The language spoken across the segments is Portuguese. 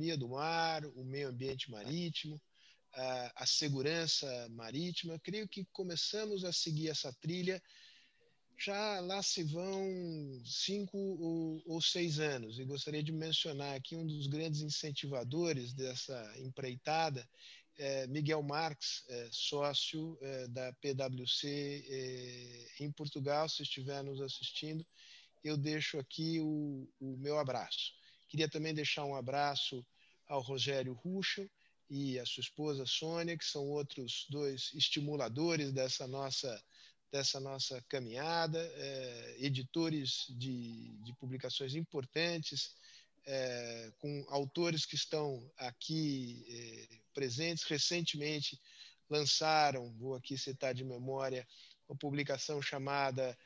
economia do mar, o meio ambiente marítimo, a, a segurança marítima. Eu creio que começamos a seguir essa trilha já lá se vão cinco ou, ou, seis anos, e gostaria de mencionar aqui um dos grandes incentivadores dessa empreitada, é Miguel Marques, é, sócio é, da PwC é, em Portugal. Se estiver nos assistindo, eu deixo aqui o, o meu abraço. Queria também deixar um abraço ao Rogério Ruschel e a sua esposa Sônia, que são outros dois estimuladores dessa nossa dessa nossa caminhada, é, editores de, de, publicações importantes, é, com autores que estão aqui é, presentes. Recentemente lançaram, vou aqui citar de memória, uma publicação chamada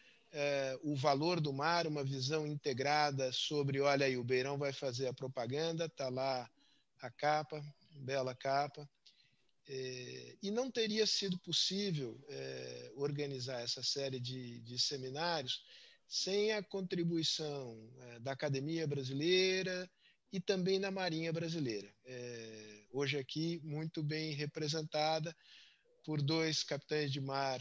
O Valor do Mar, uma visão integrada sobre, olha aí, o Beirão vai fazer a propaganda, está lá a capa, bela capa. É, e não teria sido possível é, organizar essa série de, de, seminários sem a contribuição é, da Academia Brasileira e também da Marinha Brasileira. Hoje aqui muito bem representada por dois capitães de mar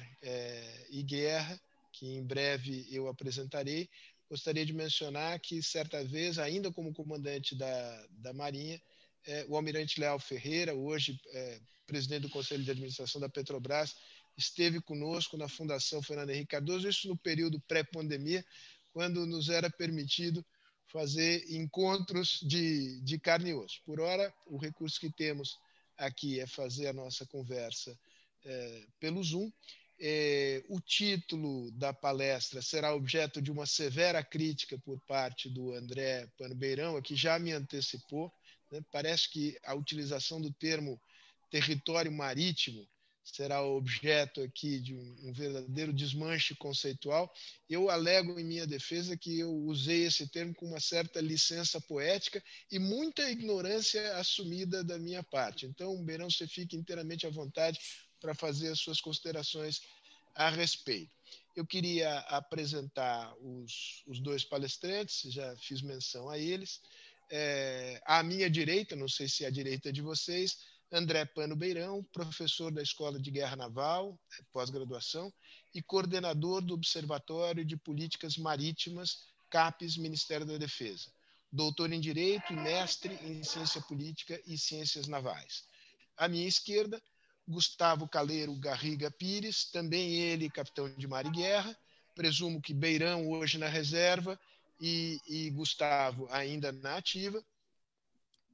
e guerra, que em breve eu apresentarei. Gostaria de mencionar que, certa vez, ainda como comandante da, da Marinha, é, o almirante Leal Ferreira, hoje é, presidente do Conselho de Administração da Petrobras, esteve conosco na Fundação Fernando Henrique Cardoso, isso no período pré-pandemia, quando nos era permitido fazer encontros de, de carne e osso. Por hora, o recurso que temos aqui é fazer a nossa conversa é, pelo Zoom. É, o título da palestra será objeto de uma severa crítica por parte do André Panbeirão, que já me antecipou. Né? Parece que a utilização do termo território marítimo será objeto aqui de um, um, verdadeiro desmanche conceitual. Eu alego em minha defesa que eu usei esse termo com uma certa licença poética e muita ignorância assumida da minha parte. Então, Beirão, você fique inteiramente à vontade para fazer as suas considerações a respeito. Eu queria apresentar os, os dois palestrantes, já fiz menção a eles. É, à minha direita, não sei se é direita de vocês, André Pano Beirão, professor da Escola de Guerra Naval, é, pós-graduação, e coordenador do Observatório de Políticas Marítimas, CAPES, Ministério da Defesa. Doutor em Direito e mestre em Ciência Política e Ciências Navais. À minha esquerda, Gustavo Caleiro Garriga Pires, também ele capitão de mar e guerra, presumo que Beirão hoje na reserva e, e Gustavo ainda na ativa.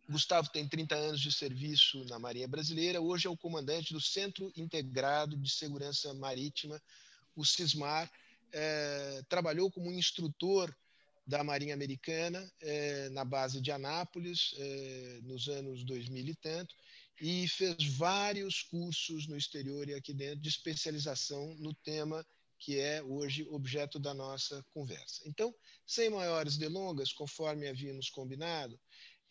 Gustavo tem 30 anos de serviço na Marinha Brasileira, hoje é o comandante do Centro Integrado de Segurança Marítima, o CISMAR. É, trabalhou como instrutor da Marinha Americana é, na base de Anápolis é, nos anos 2000 e tanto, e fez vários cursos no exterior e aqui dentro de especialização no tema que é hoje objeto da nossa conversa. Então, sem maiores delongas, conforme havíamos combinado,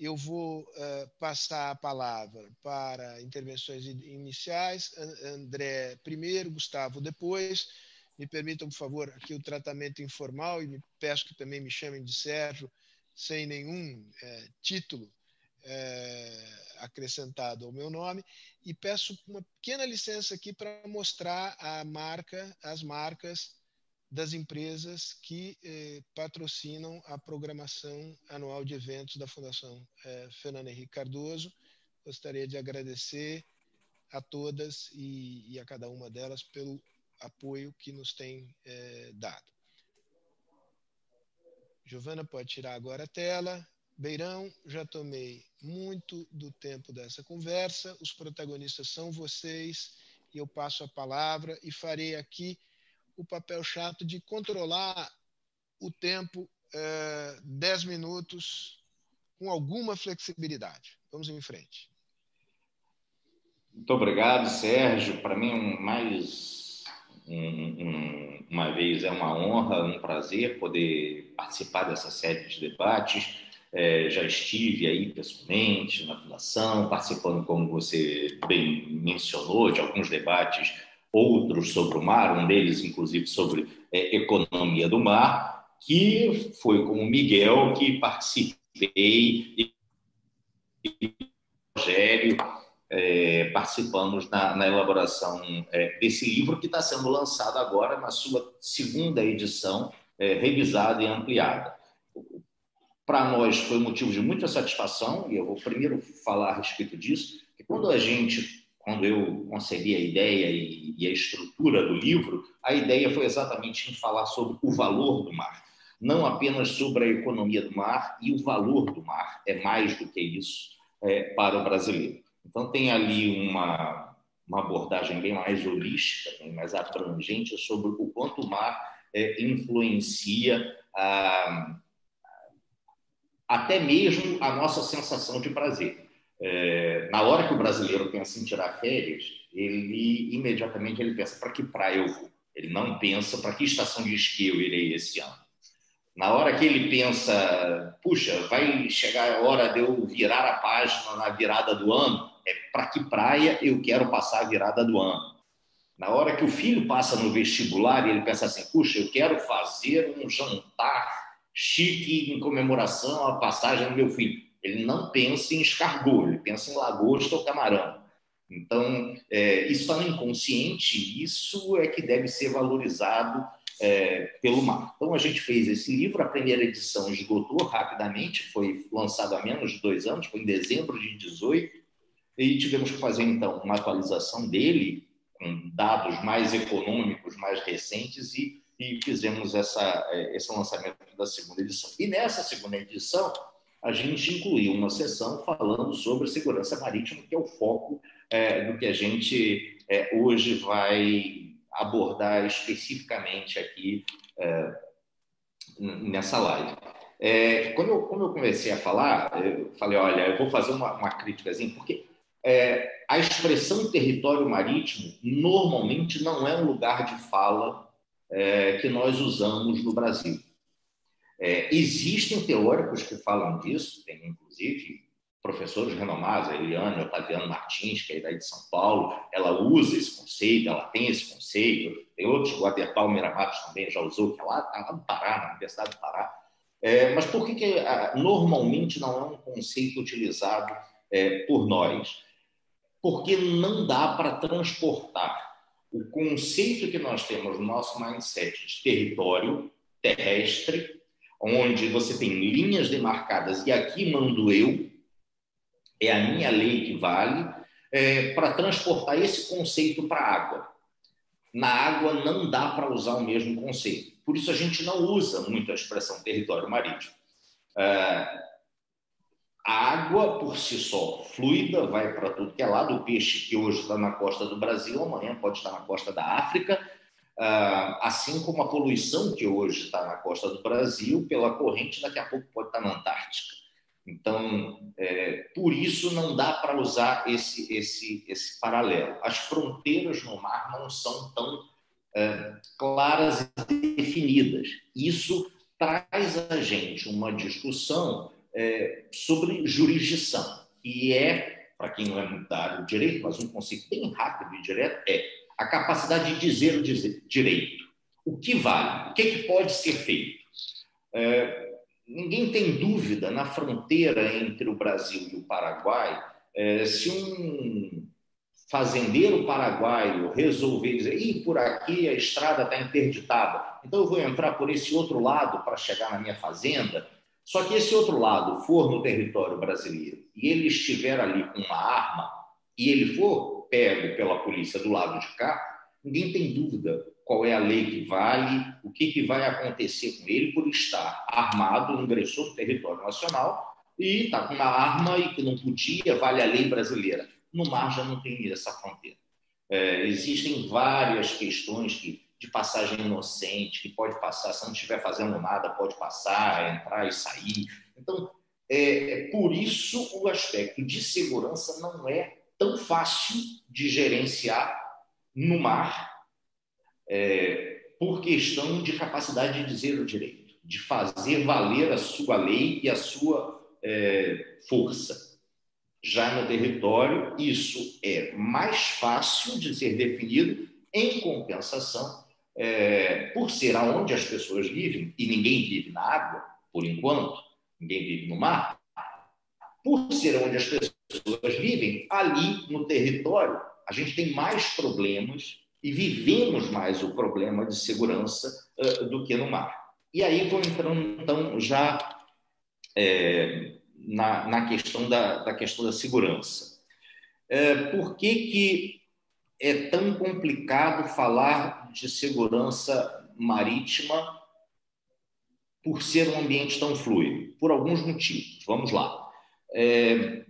eu vou uh, passar a palavra para intervenções iniciais. André primeiro, Gustavo depois. Me permitam, por favor, aqui o tratamento informal e peço que também me chamem de Sérgio, sem nenhum é, título é, acrescentado ao meu nome. E peço uma pequena licença aqui para mostrar a marca, as marcas das empresas que eh, patrocinam a programação anual de eventos da Fundação eh, Fernando Henrique Cardoso. Gostaria de agradecer a todas e, e, a cada uma delas pelo apoio que nos tem eh, dado. Giovana pode tirar agora a tela. Beirão, já tomei muito do tempo dessa conversa. Os protagonistas são vocês e eu passo a palavra e farei aqui o papel chato de controlar o tempo é, 10 minutos com alguma flexibilidade. Vamos em frente. Muito obrigado, Sérgio. Para mim, mais um, um, uma vez é uma honra, um prazer poder participar dessa série de debates. É, já estive aí pessoalmente na fundação, participando, como você bem mencionou, de alguns debates outros sobre o mar, um deles, inclusive, sobre é, economia do mar, que foi com o Miguel que participei e, Rogério é, participamos na, na elaboração é, desse livro que está sendo lançado agora na sua segunda edição, é, revisada e ampliada. Para nós foi motivo de muita satisfação e eu vou primeiro falar a respeito disso. Que quando a gente, quando eu concebi a ideia e, e a estrutura do livro, a ideia foi exatamente em falar sobre o valor do mar não apenas sobre a economia do mar e o valor do mar, é mais do que isso é, para o brasileiro. Então, tem ali uma, uma abordagem bem mais holística, bem mais abrangente sobre o quanto o mar é, influencia a, até mesmo a nossa sensação de prazer. É, na hora que o brasileiro pensa em tirar férias, ele imediatamente ele pensa para que praia eu vou. Ele não pensa para que estação de esqui eu irei esse ano. Na hora que ele pensa, puxa, vai chegar a hora de eu virar a página na virada do ano, é para que praia eu quero passar a virada do ano. Na hora que o filho passa no vestibular e ele pensa assim, puxa, eu quero fazer um jantar chique em comemoração à passagem do meu filho. Ele não pensa em escargot, ele pensa em lagosta ou camarão. Então, é, isso está no inconsciente, isso é que deve ser valorizado é, pelo mar. Então, a gente fez esse livro, a primeira edição esgotou rapidamente, foi lançado há menos de dois anos, foi em dezembro de 18, e tivemos que fazer, então, uma atualização dele, com dados mais econômicos, mais recentes, e, e fizemos essa, é, esse lançamento da segunda edição. E nessa segunda edição, a gente incluiu uma sessão falando sobre segurança marítima, que é o foco é, do que a gente é, hoje vai abordar especificamente aqui é, nessa live. Quando, eu, quando eu comecei a falar, eu falei, olha, eu vou fazer uma, uma porque a expressão território marítimo normalmente não é um lugar de fala é, que nós usamos no Brasil. É, existem teóricos que falam disso, tem inclusive professores renomados, a Eliane Otaviano Martins, que é daí de São Paulo, ela usa esse conceito, ela tem esse conceito, tem outros, o Aderpal Miramatos também já usou, que é lá, tá lá no Pará, na Universidade do Pará. É, mas por que, que ah, normalmente não é um conceito utilizado é, por nós? Porque não dá para transportar o conceito que nós temos no nosso mindset de território terrestre, onde você tem linhas demarcadas e aqui mando eu, é a minha lei que vale, é, para transportar esse conceito para a água. Na água não dá para usar o mesmo conceito. Por isso a gente não usa muito a expressão território marítimo. É, a água, por si só, fluida, vai para tudo que é lado. O peixe que hoje está na costa do Brasil, amanhã pode estar na costa da África. Uh, assim como a poluição que hoje está na costa do Brasil, pela corrente, daqui a pouco pode estar na Antártica. Então, é, por isso não dá para usar esse, esse, esse paralelo. As fronteiras no mar não são tão é, claras e definidas. Isso traz a gente uma discussão é, sobre jurisdição, que é, para quem não é muito da área do direito, mas um conceito bem rápido e direto, é a capacidade de dizer o direito. O que vale? O que, é que pode ser feito? É, ninguém tem dúvida na fronteira entre o Brasil e o Paraguai, é, se um fazendeiro paraguaio resolver dizer, Ih, por aqui a estrada está interditada, então eu vou entrar por esse outro lado para chegar na minha fazenda. Só que esse outro lado for no território brasileiro e ele estiver ali com uma arma e ele for pego pela polícia do lado de cá, ninguém tem dúvida qual é a lei que vale, o que, que vai acontecer com ele por estar armado, ingressou no território nacional e está com uma arma e que não podia, vale a lei brasileira. No mar já não tem essa fronteira. É, existem várias questões que, de passagem inocente, que pode passar, se não estiver fazendo nada, pode passar, entrar e sair. Então, é, é por isso o aspecto de segurança não é tão fácil de gerenciar no mar é, por questão de capacidade de dizer o direito, de fazer valer a sua lei e a sua é, força. Já no território, isso é mais fácil de ser definido, em compensação, é, por ser aonde as pessoas vivem, e ninguém vive na água, por enquanto, ninguém vive no mar, por ser onde as pessoas vivem, ali no território, a gente tem mais problemas e vivemos mais o problema de segurança uh, do que no mar. E aí vou entrando, então, já é, na, na, questão da, da, questão da segurança. É, por que, que é tão complicado falar de segurança marítima por ser um ambiente tão fluido? Por alguns motivos. Vamos lá. É,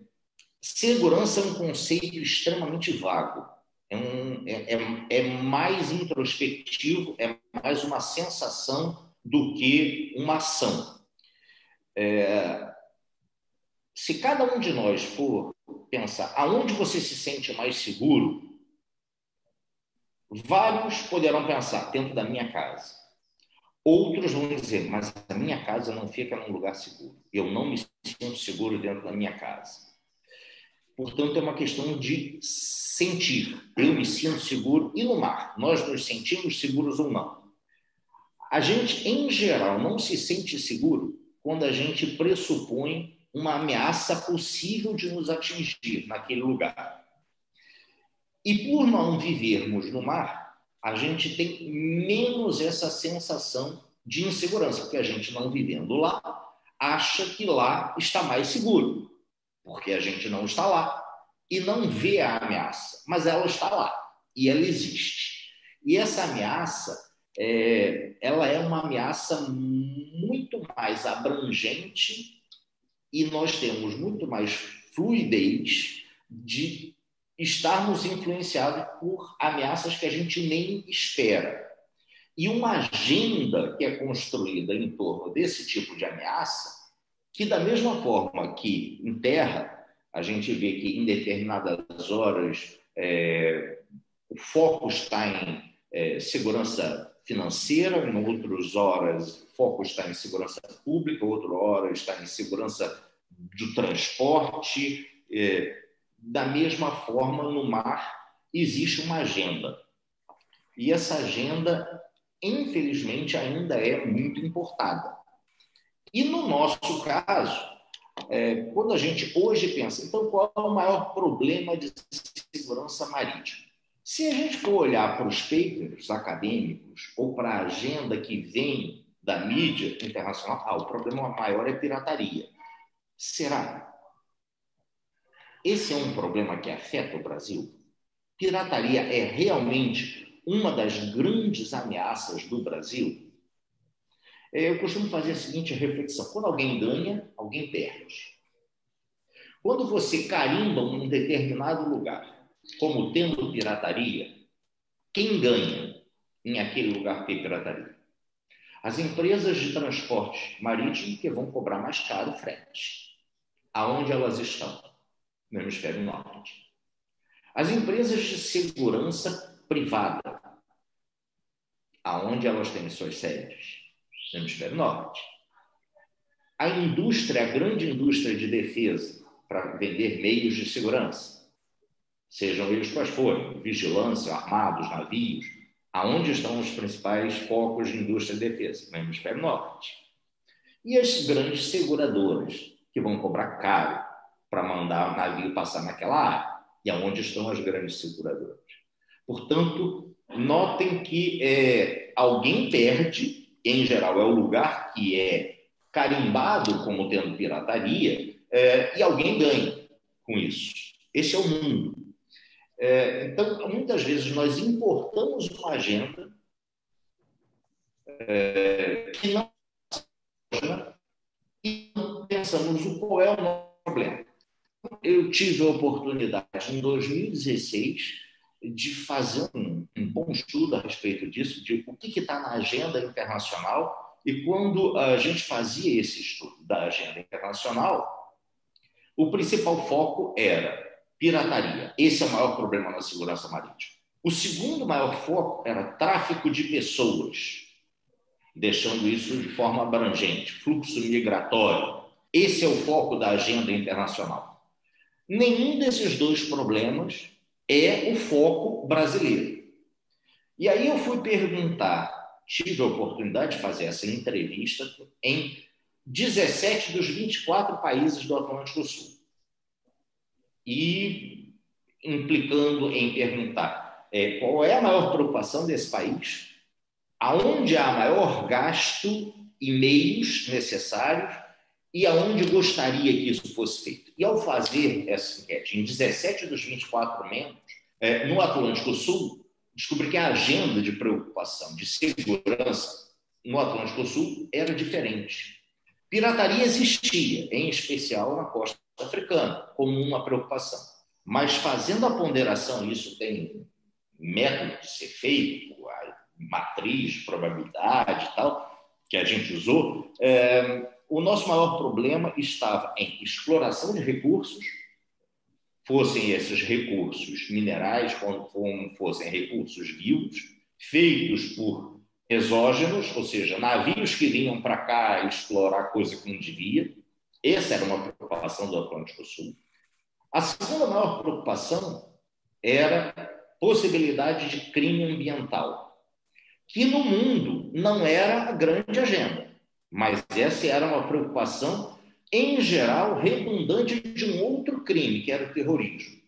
segurança é um conceito extremamente vago. É, um, é, é, é mais introspectivo, é mais uma sensação do que uma ação. É, se cada um de nós for pensar aonde você se sente mais seguro, vários poderão pensar dentro da minha casa. Outros vão dizer, mas a minha casa não fica num lugar seguro. Eu não me sinto seguro dentro da minha casa. Portanto, é uma questão de sentir. Eu me sinto seguro e no mar, nós nos sentimos seguros ou não. A gente, em geral, não se sente seguro quando a gente pressupõe uma ameaça possível de nos atingir naquele lugar. E por não vivermos no mar, a gente tem menos essa sensação de insegurança, porque a gente não vivendo lá, acha que lá está mais seguro, porque a gente não está lá e não vê a ameaça, mas ela está lá e ela existe. E essa ameaça, é, ela é uma ameaça muito mais abrangente e nós temos muito mais fluidez de estarmos influenciados por ameaças que a gente nem espera. E uma agenda que é construída em torno desse tipo de ameaça, que da mesma forma que em terra a gente vê que em determinadas horas é, o foco está em é, segurança financeira, em outras horas o foco está em segurança pública, outra hora está em segurança do transporte, é, da mesma forma, no mar existe uma agenda. E essa agenda, infelizmente, ainda é muito importada. E no nosso caso, é, quando a gente hoje pensa, então qual é o maior problema de segurança marítima? Se a gente for olhar para os papers acadêmicos ou para a agenda que vem da mídia internacional, ah, o problema maior é pirataria. Será? Esse é um problema que afeta o Brasil? Pirataria é realmente uma das grandes ameaças do Brasil? É, eu costumo fazer a seguinte reflexão: quando alguém ganha, alguém perde. Quando você carimba um determinado lugar como tendo pirataria, quem ganha em aquele lugar ter pirataria? As empresas de transporte marítimo que vão cobrar mais caro o frete. Aonde elas estão? No hemisfério norte. As empresas de segurança privada, aonde elas têm suas sedes? No hemisfério norte. A indústria, a grande indústria de defesa, para vender meios de segurança, sejam eles quais forem, vigilância, armados, navios, aonde estão os principais focos de indústria de defesa? No hemisfério norte. E as grandes seguradoras, que vão cobrar caro para mandar o navio passar naquela área, e aonde estão as grandes seguradoras. Portanto, notem que é, alguém perde, em geral é o lugar que é carimbado como tendo pirataria, é, e alguém ganha com isso. Esse é o mundo. É, então, muitas vezes nós importamos uma agenda é, que não e não pensamos o qual é o nosso problema eu tive a oportunidade, em 2016, de fazer um, um bom estudo a respeito disso, de o que está na agenda internacional. E quando a gente fazia esse estudo da agenda internacional, o principal foco era pirataria. Esse é o maior problema na segurança marítima. O segundo maior foco era tráfico de pessoas, deixando isso de forma abrangente, fluxo migratório. Esse é o foco da agenda internacional. Nenhum desses dois problemas é o foco brasileiro. E aí eu fui perguntar, tive a oportunidade de fazer essa entrevista em 17 dos 24 países do Atlântico Sul. e implicando em perguntar é, qual é a maior preocupação desse país, aonde há maior gasto e meios necessários e aonde gostaria que isso fosse feito. E ao fazer essa enquete, em 17 dos 24 membros, é, no Atlântico Sul, descobri que a agenda de preocupação, de segurança no Atlântico Sul era diferente. Pirataria existia, em especial na costa africana, como uma preocupação. Mas fazendo a ponderação, isso tem método de ser feito, a matriz de probabilidade e tal, que a gente usou, é, o nosso maior problema estava em exploração de recursos, fossem esses recursos minerais, como fossem recursos vivos, feitos por exógenos, ou seja, navios que vinham para cá explorar coisa que não devia. Essa era uma preocupação do Atlântico Sul. A segunda maior preocupação era possibilidade de crime ambiental, que no mundo não era a grande agenda, mas essa era uma preocupação, em geral, redundante de um outro crime, que era o terrorismo.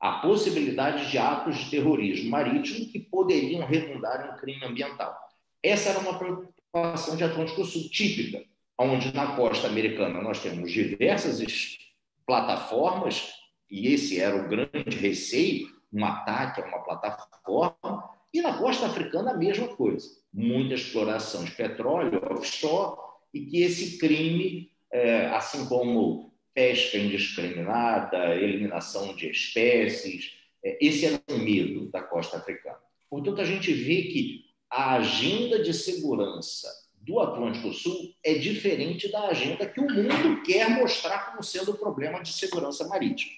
A possibilidade de atos de terrorismo marítimo que poderiam redundar em crime ambiental. Essa era uma preocupação de Atlântico Sul típica, onde na costa americana nós temos diversas plataformas, e esse era o grande receio, um ataque a uma plataforma, e na costa africana a mesma coisa. Muita exploração de petróleo offshore, e que esse crime, é, assim como pesca indiscriminada, eliminação de espécies, é, esse era o medo da costa africana. Portanto, a gente vê que a agenda de segurança do Atlântico Sul é diferente da agenda que o mundo quer mostrar como sendo o problema de segurança marítima.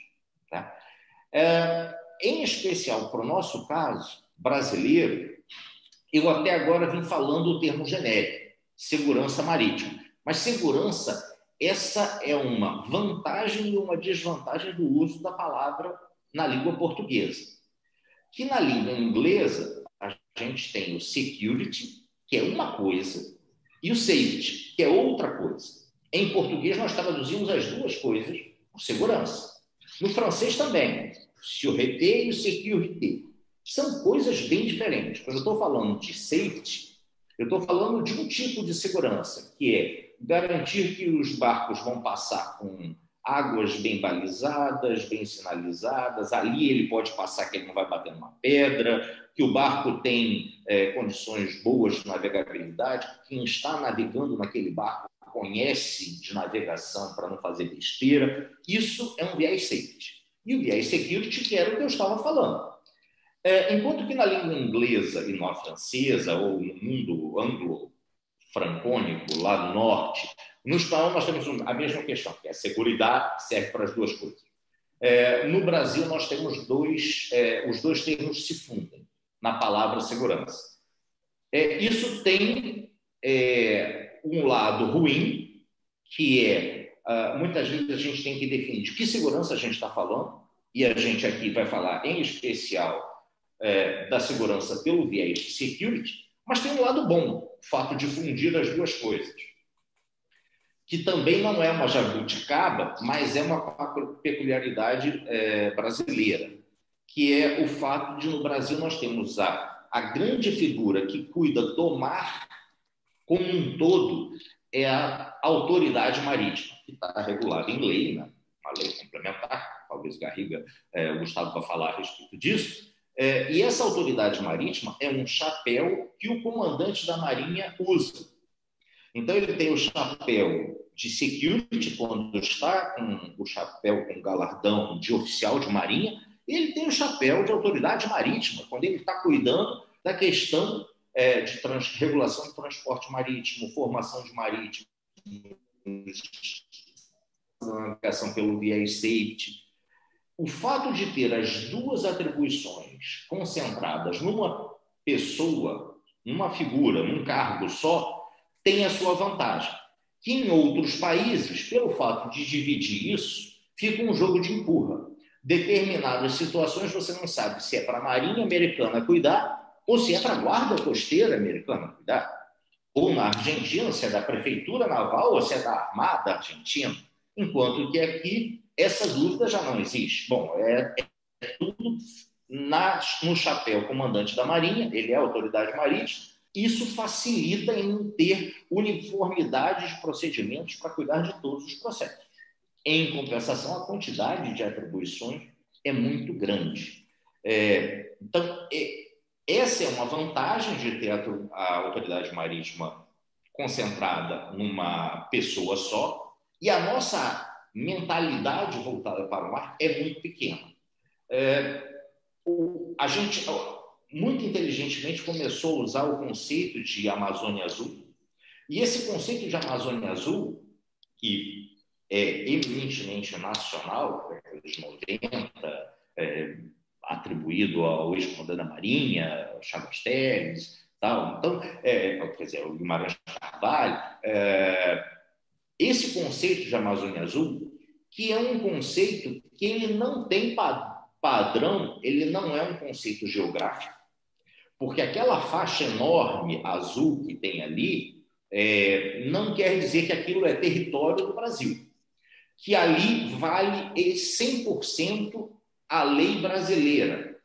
Tá? É, em especial para o nosso caso brasileiro, eu até agora vim falando o termo genérico, segurança marítima. Mas segurança, essa é uma vantagem e uma desvantagem do uso da palavra na língua portuguesa. Que na língua inglesa, a gente tem o security, que é uma coisa, e o safety, que é outra coisa. Em português, nós traduzimos as duas coisas por segurança. No francês também, sûreté e sécurité. São coisas bem diferentes. Quando eu estou falando de safety, eu estou falando de um tipo de segurança, que é garantir que os barcos vão passar com águas bem balizadas, bem sinalizadas. Ali ele pode passar que ele não vai bater numa pedra, que o barco tem é, condições boas de navegabilidade, quem está navegando naquele barco conhece de navegação para não fazer besteira. Isso é um viés safety. E o viés security, que era o que eu estava falando. É, enquanto que na língua inglesa e na francesa, ou no mundo anglo-francônico, lá do norte, no espanhol nós temos a mesma questão, que é a segurança serve para as duas coisas. É, no Brasil, nós temos dois, é, os dois termos se fundem na palavra segurança. É, isso tem é, um lado ruim, que é, uh, muitas vezes a gente tem que definir de que segurança a gente está falando, e a gente aqui vai falar em especial é, da segurança pelo viés de security, mas tem um lado bom, o fato de fundir as duas coisas, que também não é uma jabuticaba, mas é uma peculiaridade é, brasileira que é o fato de no Brasil nós temos a, a grande figura que cuida do mar como um todo é a autoridade marítima, que está regulada em lei, né? uma lei complementar, talvez Garriga, é, o Gustavo vai falar a respeito disso, é, e essa autoridade marítima é um chapéu que o comandante da Marinha usa. Então, ele tem o chapéu de security, quando está com o chapéu com galardão de oficial de marinha, ele tem o chapéu de autoridade marítima, quando ele está cuidando da questão é, de trans, regulação de transporte marítimo, formação de marítimo, navegação pelo via safety. O fato de ter as duas atribuições concentradas numa pessoa, numa figura, num cargo só, tem a sua vantagem. Que em outros países, pelo fato de dividir isso, fica um jogo de empurra determinadas situações você não sabe se é para a Marinha Americana cuidar ou se é para a Guarda Costeira Americana cuidar. Ou na Argentina, se é da Prefeitura Naval ou se é da Armada Argentina. Enquanto que aqui essa dúvida já não existe. Bom, é, é tudo na, no chapéu comandante da Marinha, ele é autoridade marítima, isso facilita em ter uniformidade de procedimentos para cuidar de todos os processos. Em compensação, a quantidade de atribuições é muito grande. É, então, é, essa é uma vantagem de ter a autoridade marítima concentrada numa pessoa só, e a nossa mentalidade voltada para o mar é muito pequena. É, o, a gente, muito inteligentemente, começou a usar o conceito de Amazônia Azul, e esse conceito de Amazônia Azul, que é eminentemente nacional, década de 90, é, atribuído ao ex-comandante da Marinha, Chaves Teles, tal. Então, é, quer dizer, o Guimarães Carvalho, é, esse conceito de Amazônia Azul, que é um conceito que ele não tem padrão, ele não é um conceito geográfico, porque aquela faixa enorme azul que tem ali é, não quer dizer que aquilo é território do Brasil, que ali vale 100% a lei brasileira,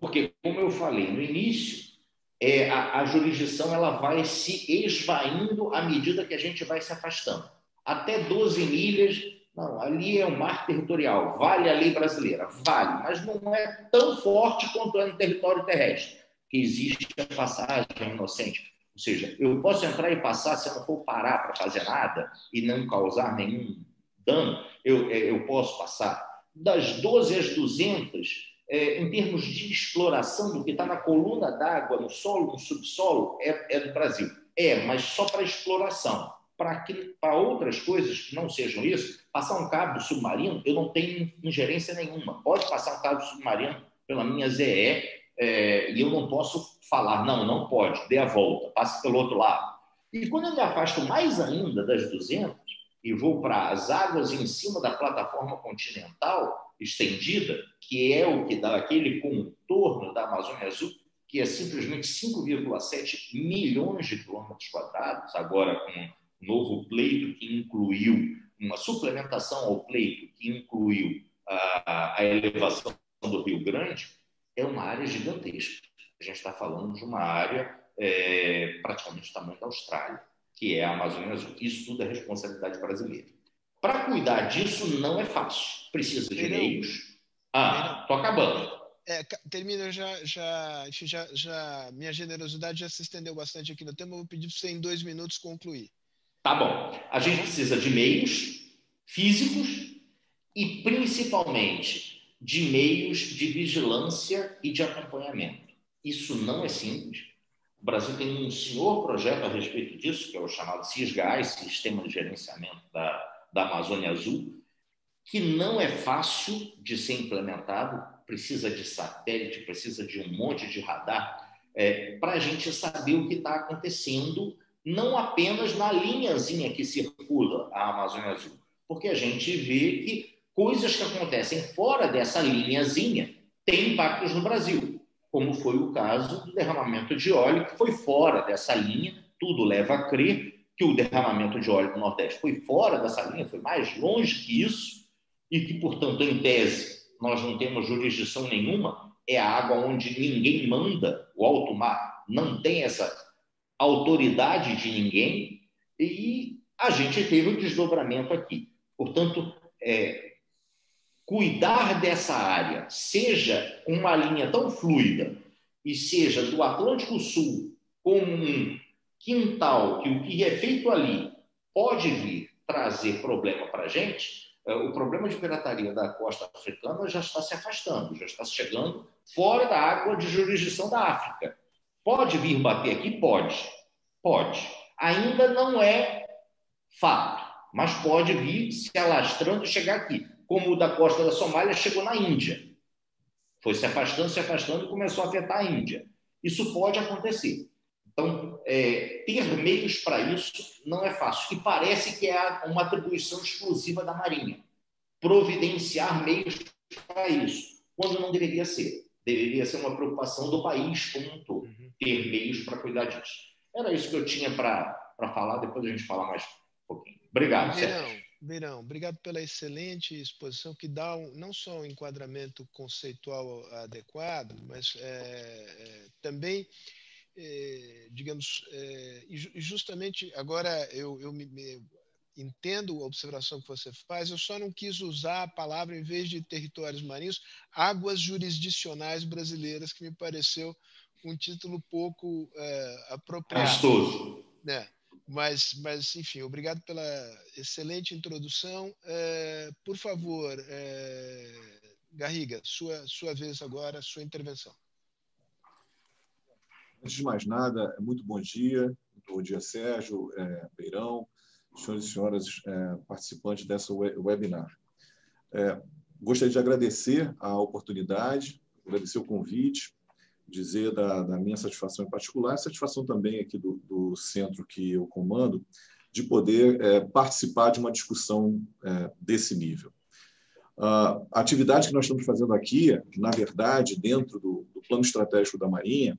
porque, como eu falei no início, é, a, a, jurisdição ela vai se esvaindo à medida que a gente vai se afastando. Até 12 milhas, não, ali é um mar territorial, vale a lei brasileira, vale, mas não é tão forte quanto é no território terrestre, que existe a passagem inocente. Ou seja, eu posso entrar e passar se eu não for parar para fazer nada e não causar nenhum dano, eu, é, eu posso passar. Das 12 às 200, é, em termos de exploração do que está na coluna d'água, no solo, no subsolo, é, é do Brasil. É, mas só para exploração. Para outras coisas que não sejam isso, passar um cabo submarino, eu não tenho ingerência nenhuma. Pode passar um cabo submarino pela minha ZE é, e eu não posso falar, não, não pode, dê a volta, passe pelo outro lado. E quando eu me afasto mais ainda das 200 e vou para as águas em cima da plataforma continental, estendida, que é o que dá aquele contorno da Amazônia Azul, que é simplesmente 5,7 milhões de quilômetros quadrados, agora com um novo pleito que incluiu uma suplementação ao pleito que incluiu a, a elevação do Rio Grande, é uma área gigantesca. A gente está falando de uma área é, praticamente do tamanho da Austrália, que é a Amazônia Azul. Isso tudo é responsabilidade brasileira. Para cuidar disso não é fácil. Precisa de meios. Ah, tô acabando. É, termina, já, já, já, já, minha generosidade já se estendeu bastante aqui no tema. Eu vou pedir para você em dois minutos concluir. Tá bom. A gente precisa de meios físicos e principalmente de meios de vigilância e de acompanhamento. Isso não é simples. O Brasil tem um senhor projeto a respeito disso, que é o chamado CISGAS, Sistema de Gerenciamento da da Amazônia Azul, que não é fácil de ser implementado, precisa de satélite, precisa de um monte de radar, é, para a gente saber o que está acontecendo, não apenas na linhazinha que circula a Amazônia Azul, porque a gente vê que coisas que acontecem fora dessa linhazinha têm impactos no Brasil, como foi o caso do derramamento de óleo, que foi fora dessa linha, tudo leva a crer que o derramamento de óleo no Nordeste foi fora dessa linha, foi mais longe que isso, e que, portanto, em tese, nós não temos jurisdição nenhuma, é a água onde ninguém manda, o alto mar não tem essa autoridade de ninguém, e a gente teve um desdobramento aqui. Portanto, é, cuidar dessa área, seja uma linha tão fluida e seja do Atlântico Sul como um quintal, que o que é feito ali pode vir trazer problema para a gente, é, o problema de pirataria da costa africana já está se afastando, já está chegando fora da água de jurisdição da África. Pode vir bater aqui? Pode. Pode. Ainda não é fato, mas pode vir se alastrando e chegar aqui, como o da costa da Somália chegou na Índia. Foi se afastando, se afastando e começou a afetar a Índia. Isso pode acontecer. Então, é, ter meios para isso não é fácil. E parece que é uma atribuição exclusiva da Marinha. Providenciar meios para isso, quando não deveria ser. Deveria ser uma preocupação do país como um todo, uhum. ter meios para cuidar disso. Era isso que eu tinha para falar, depois a gente fala mais um pouquinho. Obrigado, Sérgio. Beirão, obrigado pela excelente exposição que dá um, não só um enquadramento conceitual adequado, mas é, é, também, é, digamos, é, e justamente agora eu, eu me, me, entendo a observação que você faz, eu só não quis usar a palavra, em vez de territórios marinhos, águas jurisdicionais brasileiras, que me pareceu um título pouco é, apropriado. Gostoso. Né? Mas, mas, enfim, obrigado pela excelente introdução. É, por favor, é, Garriga, sua, sua vez agora, sua intervenção. Antes de mais nada, muito bom dia. Bom dia, Sérgio, é, Beirão, senhores e senhoras é, participantes dessa webinar. Gostaria de agradecer a oportunidade, agradecer o convite, dizer da, da, minha satisfação em particular, satisfação também aqui do, do centro que eu comando, de poder é, participar de uma discussão é, desse nível. a atividade que nós estamos fazendo aqui, na verdade, dentro do, do plano estratégico da Marinha,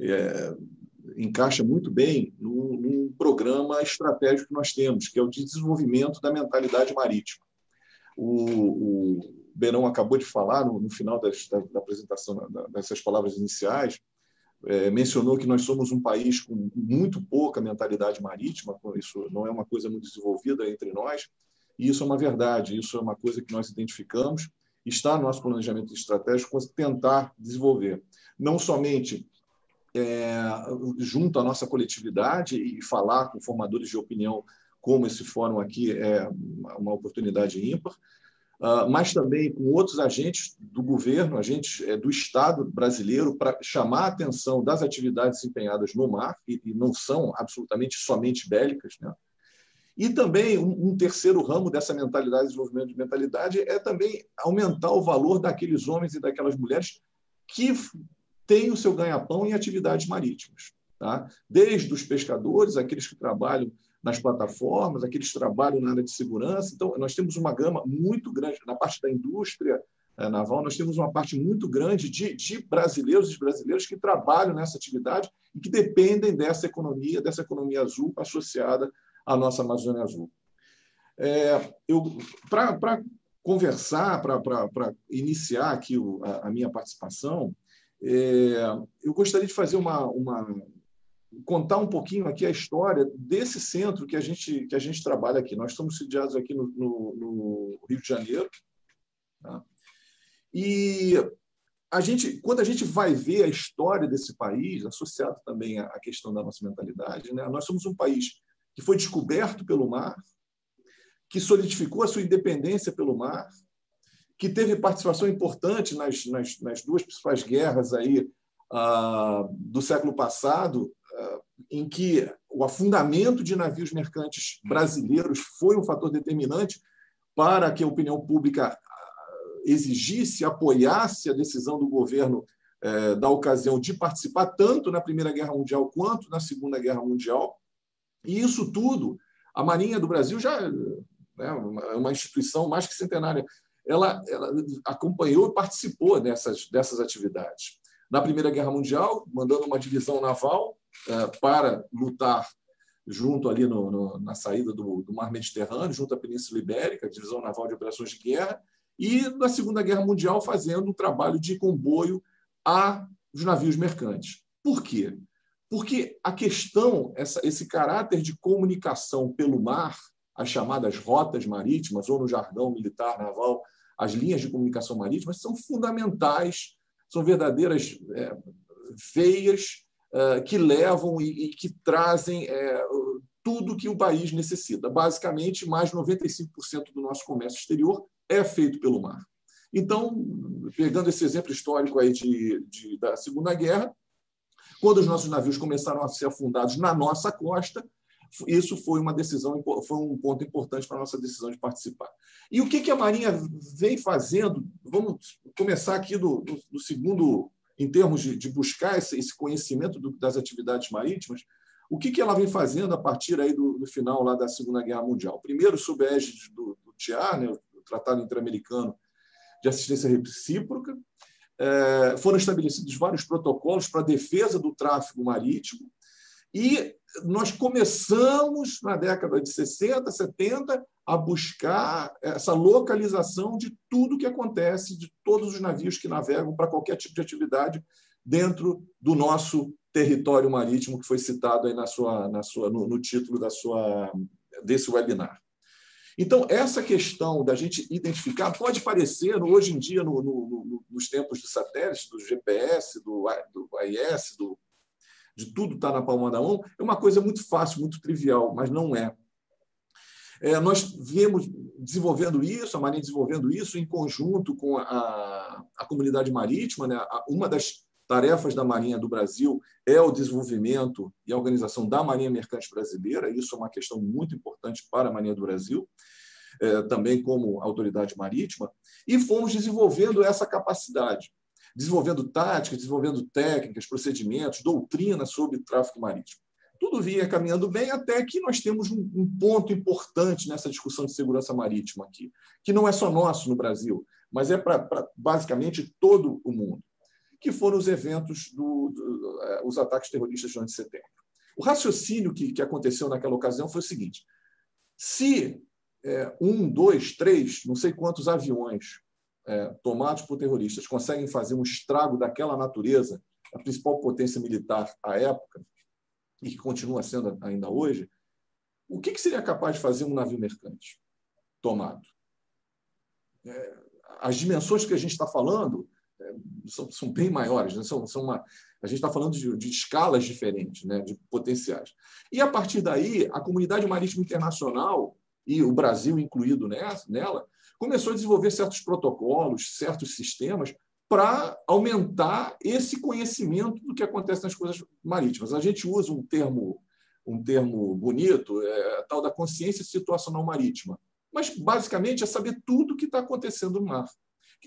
é, encaixa muito bem num, num, programa estratégico que nós temos, que é o de desenvolvimento da mentalidade marítima. O, o Berão acabou de falar no, no final das, da, da, apresentação, da, dessas palavras iniciais, é, mencionou que nós somos um país com muito pouca mentalidade marítima, isso não é uma coisa muito desenvolvida entre nós, e isso é uma verdade, isso é uma coisa que nós identificamos, está no nosso planejamento estratégico tentar desenvolver. Não somente é, junto à nossa coletividade e falar com formadores de opinião, como esse fórum aqui é uma oportunidade ímpar, mas também com outros agentes do governo, agentes é, do Estado brasileiro, para chamar a atenção das atividades desempenhadas no mar, e, não são absolutamente somente bélicas. Né? E também um, terceiro ramo dessa mentalidade, desenvolvimento de mentalidade, é também aumentar o valor daqueles homens e daquelas mulheres que têm o seu ganha-pão em atividades marítimas. Tá? Desde os pescadores, aqueles que trabalham nas plataformas, aqueles trabalham na área de segurança. Então, nós temos uma gama muito grande, na parte da indústria eh, naval, nós temos uma parte muito grande de, de brasileiros e brasileiros que trabalham nessa atividade e que dependem dessa economia, dessa economia azul associada à nossa Amazônia Azul. É, Para conversar, para iniciar aqui o, a, a, minha participação, é, eu gostaria de fazer uma, uma, contar um pouquinho aqui a história desse centro que a gente, que a gente trabalha aqui. Nós estamos sediados aqui no, no, no Rio de Janeiro. Tá? E a gente, quando a gente vai ver a história desse país, associado também à questão da nossa mentalidade, né? nós somos um país que foi descoberto pelo mar, que solidificou a sua independência pelo mar, que teve participação importante nas, nas, nas duas principais guerras aí, ah, do século passado, em que o afundamento de navios mercantes brasileiros foi um fator determinante para que a opinião pública ah, exigisse, apoiasse a decisão do governo eh, da ocasião de participar tanto na Primeira Guerra Mundial quanto na Segunda Guerra Mundial. E isso tudo, a Marinha do Brasil já é uma instituição mais que centenária, ela, ela acompanhou e participou dessas, dessas atividades. Na Primeira Guerra Mundial, mandando uma divisão naval para lutar junto ali no, no, na saída do, do, Mar Mediterrâneo, junto à Península Ibérica, Divisão Naval de Operações de Guerra, e na Segunda Guerra Mundial fazendo um trabalho de comboio a os navios mercantes. Por quê? Porque a questão, essa, esse caráter de comunicação pelo mar, as chamadas rotas marítimas, ou no jargão militar naval, as linhas de comunicação marítima, são fundamentais, são verdadeiras é, veias que levam e, que trazem é, tudo que o país necessita. Basicamente, mais de 95% do nosso comércio exterior é feito pelo mar. Então, pegando esse exemplo histórico aí de, de, da Segunda Guerra, quando os nossos navios começaram a ser afundados na nossa costa, isso foi uma decisão, foi um ponto importante para a nossa decisão de participar. E o que, que a Marinha vem fazendo? Vamos começar aqui do, do, do segundo em termos de, de buscar esse, esse conhecimento do, das atividades marítimas, o que, que ela vem fazendo a partir aí do, do final lá da Segunda Guerra Mundial? Primeiro, sob a égide do, do TIAR, né, o Tratado Interamericano de Assistência Recíproca, é, foram estabelecidos vários protocolos para defesa do tráfego marítimo, e nós começamos, na década de 60, 70, a buscar essa localização de tudo que acontece, de todos os navios que navegam para qualquer tipo de atividade dentro do nosso território marítimo que foi citado aí na sua, na sua, no, no título da sua, desse webinar. Então, essa questão da gente identificar pode parecer, hoje em dia, no, no, nos tempos dos satélites, do GPS, do, do AIS, do, de tudo estar tá na palma da mão, é uma coisa muito fácil, muito trivial, mas não é. É, nós viemos desenvolvendo isso, a Marinha desenvolvendo isso em conjunto com a, a comunidade marítima. Né? Uma das tarefas da Marinha do Brasil é o desenvolvimento e a organização da Marinha Mercante Brasileira. Isso é uma questão muito importante para a Marinha do Brasil, é, também como autoridade marítima. E fomos desenvolvendo essa capacidade, desenvolvendo táticas, desenvolvendo técnicas, procedimentos, doutrina sobre tráfico marítimo tudo vinha caminhando bem, até que nós temos um, um, ponto importante nessa discussão de segurança marítima aqui, que não é só nosso no Brasil, mas é para basicamente todo o mundo, que foram os eventos, do, do, os ataques terroristas de 11 de setembro. O raciocínio que, que aconteceu naquela ocasião foi o seguinte: se é, um, dois, três, não sei quantos aviões é, tomados por terroristas conseguem fazer um estrago daquela natureza, a principal potência militar à época, e que continua sendo ainda hoje, o que, que seria capaz de fazer um navio mercante tomado? É, as dimensões que a gente está falando é, são, são, bem maiores, né? são, são uma, a gente está falando de, de, escalas diferentes, né? de potenciais. E, a partir daí, a comunidade marítima internacional, e o Brasil incluído nela, começou a desenvolver certos protocolos, certos sistemas para aumentar esse conhecimento do que acontece nas coisas marítimas. A gente usa um termo um termo bonito, é, tal da consciência situacional marítima, mas basicamente é saber tudo o que está acontecendo no mar.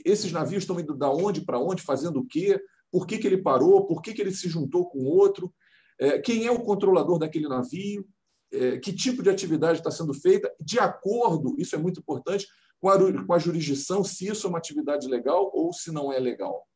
Esses navios estão indo da onde para onde, fazendo o quê, por que, que ele parou, por que, que ele se juntou com outro, é, quem é o controlador daquele navio, é, que tipo de atividade está sendo feita, de acordo, isso é muito importante, com a, jurisdição, se isso é uma atividade legal ou se não é legal.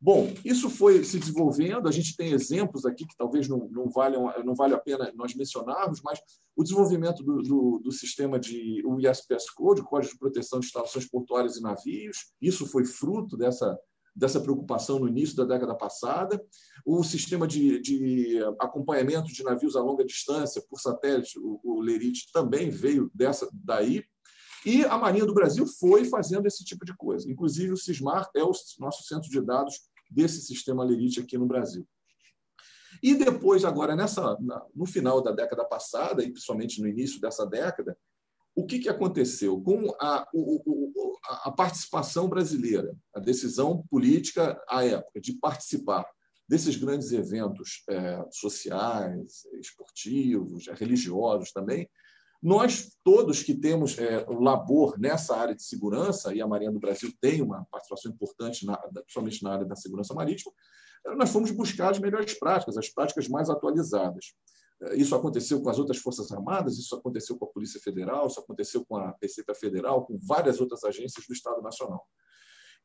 Bom, isso foi se desenvolvendo, a gente tem exemplos aqui que talvez não, não, valham, não vale a pena nós mencionarmos, mas o desenvolvimento do, do, do sistema de o ISPS Code, o Código de Proteção de Instalações Portuárias e Navios, isso foi fruto dessa, dessa preocupação no início da década passada. O sistema de, de acompanhamento de navios a longa distância por satélite, o, o LERIT, também veio dessa daí, e a Marinha do Brasil foi fazendo esse tipo de coisa. Inclusive, o Cismar é o nosso centro de dados desse sistema Lerite aqui no Brasil. E depois, agora, nessa, no final da década passada, e principalmente no início dessa década, o que, que aconteceu? Com a, o, a participação brasileira, a decisão política à época de participar desses grandes eventos é, sociais, esportivos, religiosos também, nós todos que temos é, o labor nessa área de segurança, e a Marinha do Brasil tem uma participação importante, na, principalmente na área da segurança marítima, é, nós fomos buscar as melhores práticas, as práticas mais atualizadas. É, isso aconteceu com as outras Forças Armadas, isso aconteceu com a Polícia Federal, isso aconteceu com a Receita Federal, com várias outras agências do Estado Nacional.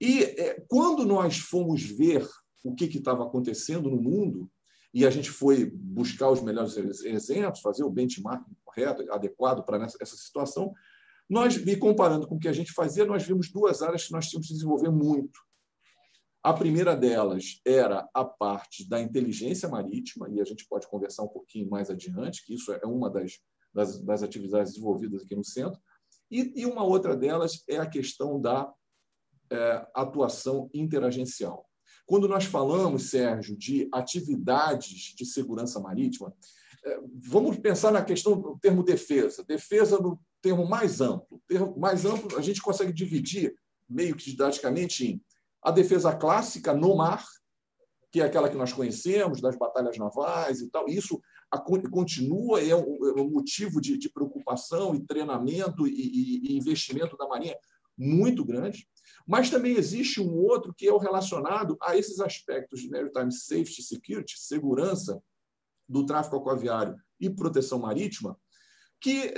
E é, quando nós fomos ver o que estava acontecendo no mundo, e a gente foi buscar os melhores exemplos, fazer o benchmark correto, adequado para essa situação. Nós, e comparando com o que a gente fazia, nós vimos duas áreas que nós tínhamos que desenvolver muito. A primeira delas era a parte da inteligência marítima, e a gente pode conversar um pouquinho mais adiante, que isso é uma das, das, das atividades desenvolvidas aqui no centro. E, e, uma outra delas é a questão da é, atuação interagencial. Quando nós falamos, Sérgio, de atividades de segurança marítima, é, vamos pensar na questão do termo defesa. Defesa no termo mais amplo. termo mais amplo a gente consegue dividir, meio que didaticamente, em a defesa clássica no mar, que é aquela que nós conhecemos, das batalhas navais e tal. Isso continua, é um, é motivo de, preocupação e treinamento e investimento da Marinha muito grande. Mas também existe um outro que é o relacionado a esses aspectos de maritime safety security, segurança do tráfego aquaviário e proteção marítima, que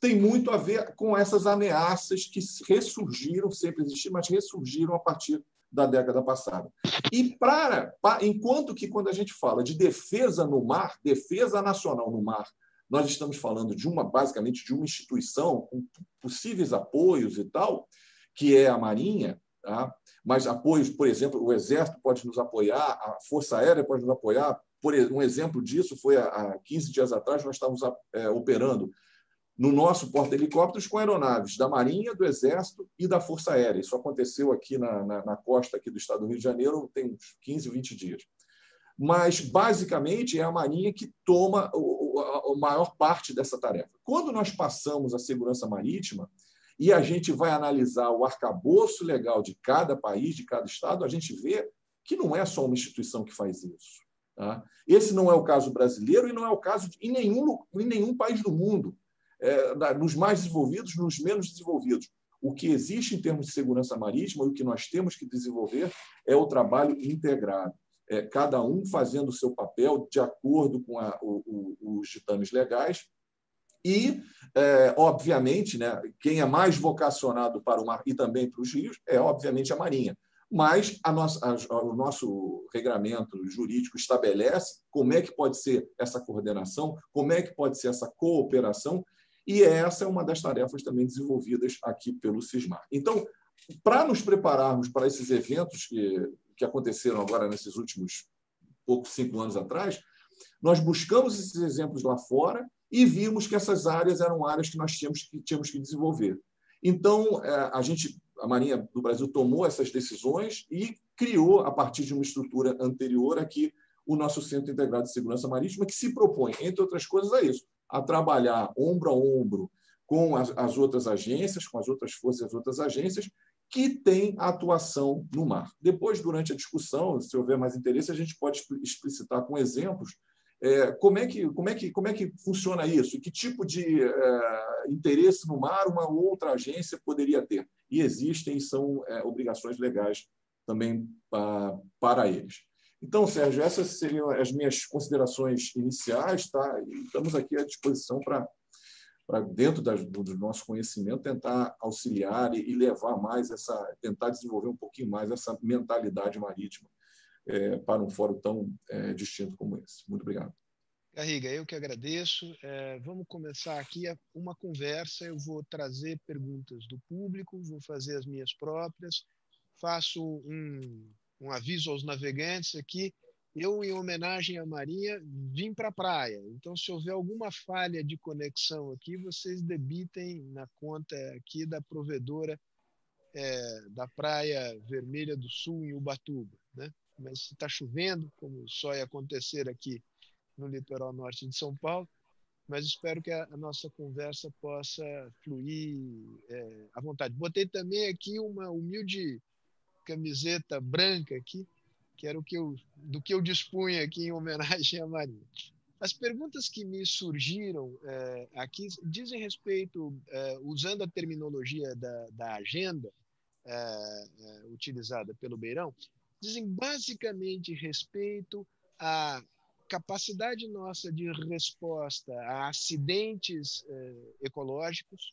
tem muito a ver com essas ameaças que ressurgiram, sempre existiram, mas ressurgiram a partir da década passada. E para, para enquanto que quando a gente fala de defesa no mar, defesa nacional no mar, nós estamos falando de uma, basicamente, de uma instituição com possíveis apoios e tal, que é a Marinha, tá? mas apoios, por exemplo, o Exército pode nos apoiar, a Força Aérea pode nos apoiar. Por um exemplo disso foi há 15 dias atrás, nós estávamos é, operando no nosso porta-helicópteros com aeronaves da Marinha, do Exército e da Força Aérea. Isso aconteceu aqui na, na, na, costa aqui do estado do Rio de Janeiro tem uns 15, 20 dias. Mas, basicamente, é a Marinha que toma a, a maior parte dessa tarefa. Quando nós passamos a segurança marítima e a gente vai analisar o arcabouço legal de cada país, de cada estado, a gente vê que não é só uma instituição que faz isso. Tá? Esse não é o caso brasileiro e não é o caso de, em, nenhum, em nenhum país do mundo é, nos mais desenvolvidos, nos menos desenvolvidos. O que existe em termos de segurança marítima e o que nós temos que desenvolver é o trabalho integrado. É, cada um fazendo o seu papel de acordo com a, o, o, os ditames legais. E, é, obviamente, né, quem é mais vocacionado para o mar e também para os rios é, obviamente, a Marinha. Mas a nossa, a, o nosso regramento jurídico estabelece como é que pode ser essa coordenação, como é que pode ser essa cooperação e essa é uma das tarefas também desenvolvidas aqui pelo CISMAR. Então, para nos prepararmos para esses eventos que, que aconteceram agora nesses últimos poucos cinco anos atrás, nós buscamos esses exemplos lá fora e vimos que essas áreas eram áreas que nós tínhamos que, tínhamos que desenvolver. Então, é, a gente, a Marinha do Brasil tomou essas decisões e criou, a partir de uma estrutura anterior aqui, o nosso Centro Integrado de Segurança Marítima, que se propõe, entre outras coisas, a isso, a trabalhar ombro a ombro com as, as outras agências, com as outras forças as outras agências, que têm atuação no mar. Depois, durante a discussão, se houver mais interesse, a gente pode explicitar com exemplos é, como, é que, como, é que, como é que funciona isso que tipo de é, interesse no mar uma outra agência poderia ter. E existem são é, obrigações legais também para, eles. Então, Sérgio, essas seriam as minhas considerações iniciais, tá? E estamos aqui à disposição para, para dentro das, do, nosso conhecimento, tentar auxiliar e, e, levar mais essa, tentar desenvolver um pouquinho mais essa mentalidade marítima é, para um fórum tão é, distinto como esse. Muito obrigado. Garriga, eu que agradeço. É, vamos começar aqui uma conversa. Eu vou trazer perguntas do público, vou fazer as minhas próprias, faço um um aviso aos navegantes aqui. Eu, em homenagem à Marinha, vim para a praia. Então, se houver alguma falha de conexão aqui, vocês debitem na conta aqui da provedora é, da Praia Vermelha do Sul, em Ubatuba. Né? Mas se está chovendo, como só ia acontecer aqui no litoral norte de São Paulo, mas espero que a, nossa conversa possa fluir é, à vontade. Botei também aqui uma humilde camiseta branca aqui, que era o que eu, do que eu dispunha aqui em homenagem à Marinha. As perguntas que me surgiram é, aqui dizem respeito, é, usando a terminologia da, da agenda é, utilizada pelo Beirão, dizem basicamente respeito à capacidade nossa de resposta a acidentes ecológicos,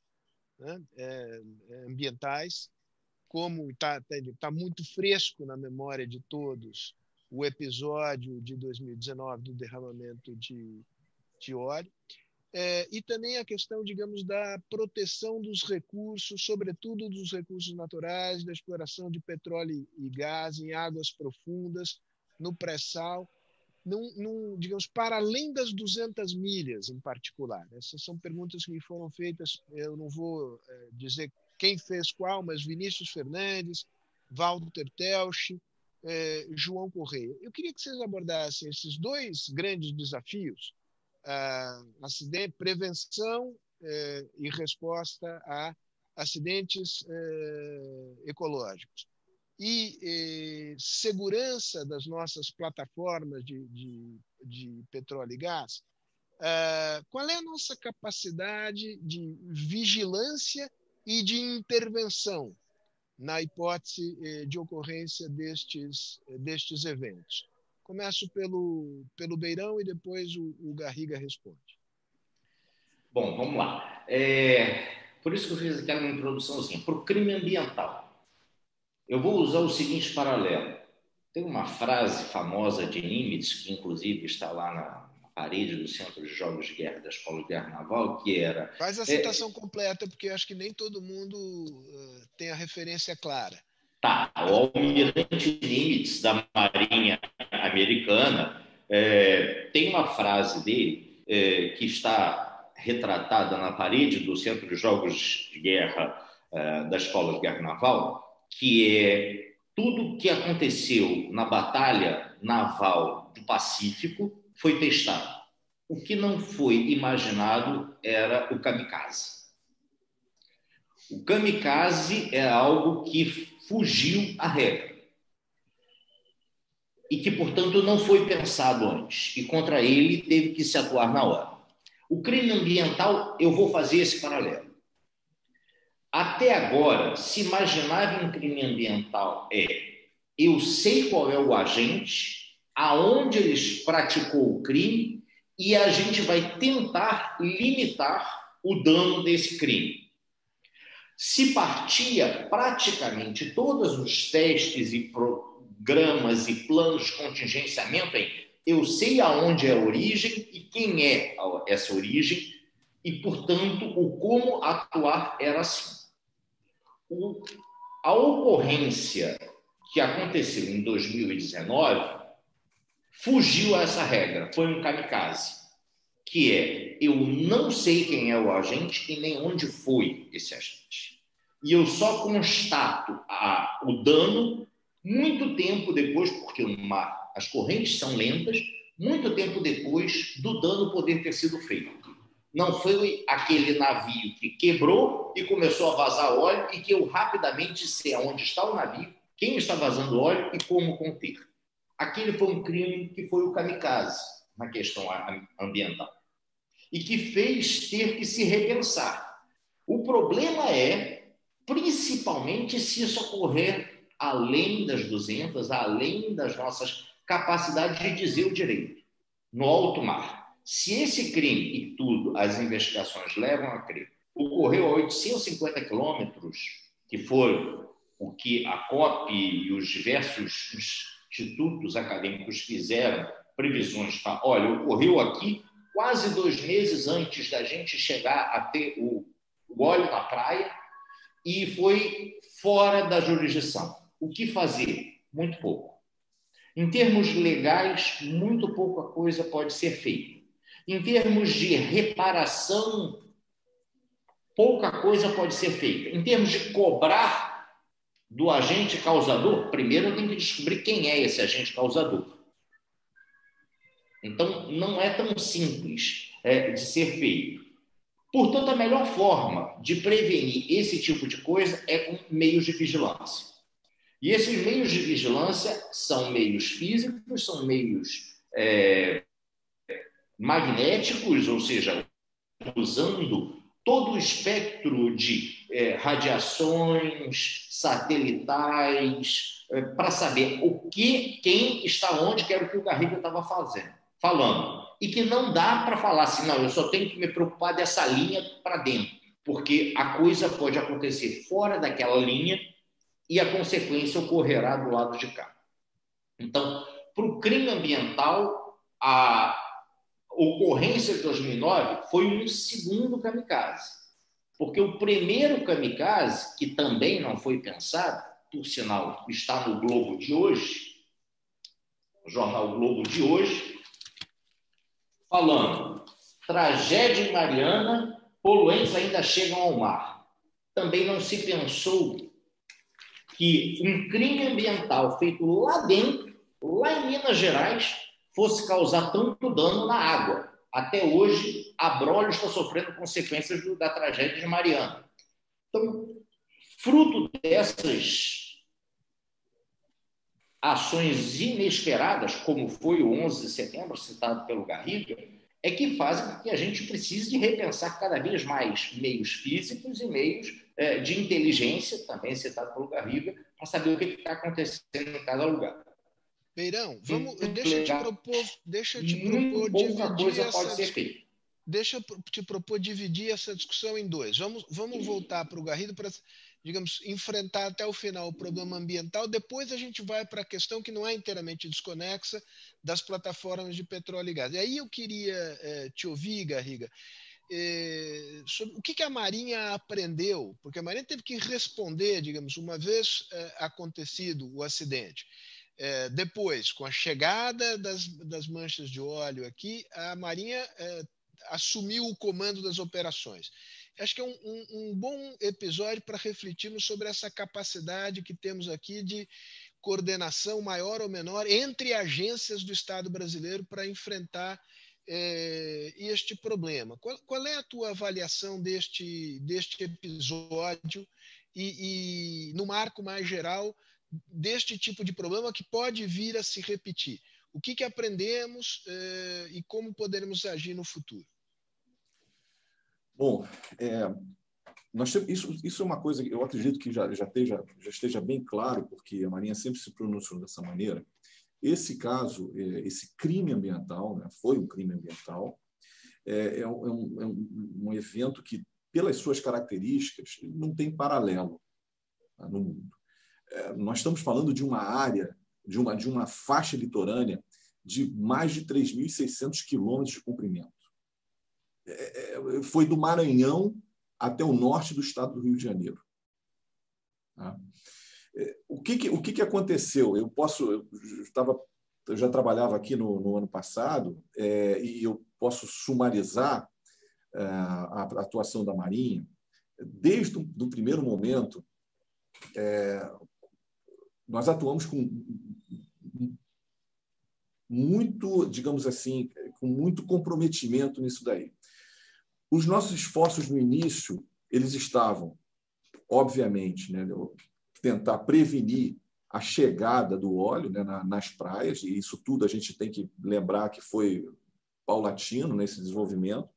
né, ambientais, como está tá, tá muito fresco na memória de todos o episódio de 2019 do derramamento de, de óleo, é, e também a questão, digamos, da proteção dos recursos, sobretudo dos recursos naturais, da exploração de petróleo e gás em águas profundas, no pré-sal, num, num, digamos, para além das 200 milhas em particular. Essas são perguntas que me foram feitas, eu não vou é, dizer quem fez qual, mas Vinícius Fernandes, Walter Telch, eh, João Correia. Eu queria que vocês abordassem esses dois grandes desafios, ah, acidente, prevenção eh, e resposta a acidentes eh, ecológicos e eh, segurança das nossas plataformas de, de, de petróleo e gás. Ah, qual é a nossa capacidade de vigilância e de intervenção na hipótese de ocorrência destes, destes eventos. Começo pelo, pelo Beirão e depois o, o Garriga responde. Bom, vamos lá. É, por isso que eu fiz aquela introduçãozinha. Para o crime ambiental, eu vou usar o seguinte paralelo. Tem uma frase famosa de Nimitz, que inclusive está lá na parede do Centro de Jogos de Guerra da Escola de Guerra Naval, que era. Faz a citação é, completa, porque eu acho que nem todo mundo uh, tem a referência clara. Tá, o almirante Nimitz da Marinha Americana é, tem uma frase dele é, que está retratada na parede do Centro de Jogos de Guerra é, da Escola de Guerra Naval, que é tudo que aconteceu na Batalha Naval do Pacífico foi testado. O que não foi imaginado era o kamikaze. O kamikaze é algo que fugiu à regra e que, portanto, não foi pensado antes, e contra ele teve que se atuar na hora. O crime ambiental, eu vou fazer esse paralelo. Até agora, se imaginar um crime ambiental é eu sei qual é o agente, aonde ele praticou o crime e a gente vai tentar limitar o dano desse crime. Se partia praticamente todos os testes e programas e planos de contingenciamento em eu sei aonde é a origem e quem é essa origem e, portanto, o como atuar era assim. O, a ocorrência que aconteceu em 2019 fugiu a essa regra, foi um kamikaze, que é eu não sei quem é o agente e nem onde foi esse agente. E eu só constato a, o dano muito tempo depois, porque no mar as correntes são lentas, muito tempo depois do dano poder ter sido feito. Não foi aquele navio que quebrou e começou a vazar óleo e que eu rapidamente sei aonde está o navio, quem está vazando óleo e como conter. Aquele foi um crime que foi o kamikaze na questão ambiental e que fez ter que se repensar. O problema é, principalmente, se isso ocorrer além das 200, além das nossas capacidades de dizer o direito, no alto mar. Se esse crime e tudo, as investigações levam a crer, ocorreu a 850 quilômetros, que foi o que a COP e os diversos institutos acadêmicos fizeram previsões. Olha, ocorreu aqui quase dois meses antes da gente chegar a ter o, o óleo na praia e foi fora da jurisdição. O que fazer? Muito pouco. Em termos legais, muito pouca coisa pode ser feita. Em termos de reparação, pouca coisa pode ser feita. Em termos de cobrar do agente causador, primeiro tenho que descobrir quem é esse agente causador. Então, não é tão simples é, de ser feito. Portanto, a melhor forma de prevenir esse tipo de coisa é com meios de vigilância. E esses meios de vigilância são meios físicos, são meios é, magnéticos, ou seja, usando todo o espectro de é, radiações satelitais é, para saber o que, quem está onde, que era o que o Garriga estava fazendo, falando. E que não dá para falar assim, não, eu só tenho que me preocupar dessa linha para dentro, porque a coisa pode acontecer fora daquela linha e a consequência ocorrerá do lado de cá. Então, para o crime ambiental, a ocorrência de 2009 foi um segundo kamikaze. Porque o primeiro kamikaze, que também não foi pensado, por sinal, está no Globo de hoje, o jornal Globo de hoje, falando: tragédia em Mariana, poluentes ainda chegam ao mar. Também não se pensou que um crime ambiental feito lá dentro, lá em Minas Gerais, fosse causar tanto dano na água. Até hoje, a Brolho está sofrendo consequências da tragédia de Mariana. Então, fruto dessas ações inesperadas, como foi o 11 de setembro, citado pelo Garriga, é que fazem com que a gente precise repensar cada vez mais meios físicos e meios de inteligência, também citado pelo Garriga, para saber o que está acontecendo em cada lugar. Beirão, vamos, deixa eu te propor, deixa eu te propor dividir coisa essa, pode ser feita. Deixa eu te propor dividir essa discussão em dois. Vamos, vamos voltar para o Garrido para digamos, enfrentar até o final o problema ambiental. Depois a gente vai para a questão que não é inteiramente desconexa das plataformas de petróleo e gás. E aí eu queria é, te ouvir, Garriga, é, sobre o que, que, a Marinha aprendeu, porque a Marinha teve que responder, digamos, uma vez é, acontecido o acidente. É, depois, com a chegada das, das, manchas de óleo aqui, a Marinha assumiu o comando das operações. Acho que é um, um, um bom episódio para refletirmos sobre essa capacidade que temos aqui de coordenação maior ou menor entre agências do Estado brasileiro para enfrentar é, este problema. Qual, qual, é a tua avaliação deste, deste episódio e, e, no marco mais geral, deste tipo de problema que pode vir a se repetir? O que, que aprendemos é, e como poderemos agir no futuro? Bom, é, nós isso, isso é uma coisa que eu acredito que já, já, esteja, já esteja bem claro, porque a Marinha sempre se pronunciou dessa maneira. Esse caso, é, esse crime ambiental, né, foi um crime ambiental, é, é, um, é um, um, evento que, pelas suas características, não tem paralelo tá, no mundo. É, nós estamos falando de uma área, de uma, de uma faixa litorânea de mais de 3.600 quilômetros de comprimento. É, é, foi do Maranhão até o norte do estado do Rio de Janeiro. Tá? O que, que, o que, que aconteceu? Eu posso, eu estava, eu já trabalhava aqui no, no ano passado é, e eu posso sumarizar é, a, a, atuação da Marinha desde o primeiro momento. É, nós atuamos com muito, digamos assim, com muito comprometimento nisso daí. Os nossos esforços no início, eles estavam, obviamente, né, tentar prevenir a chegada do óleo né, nas praias, e isso tudo a gente tem que lembrar que foi paulatino nesse desenvolvimento,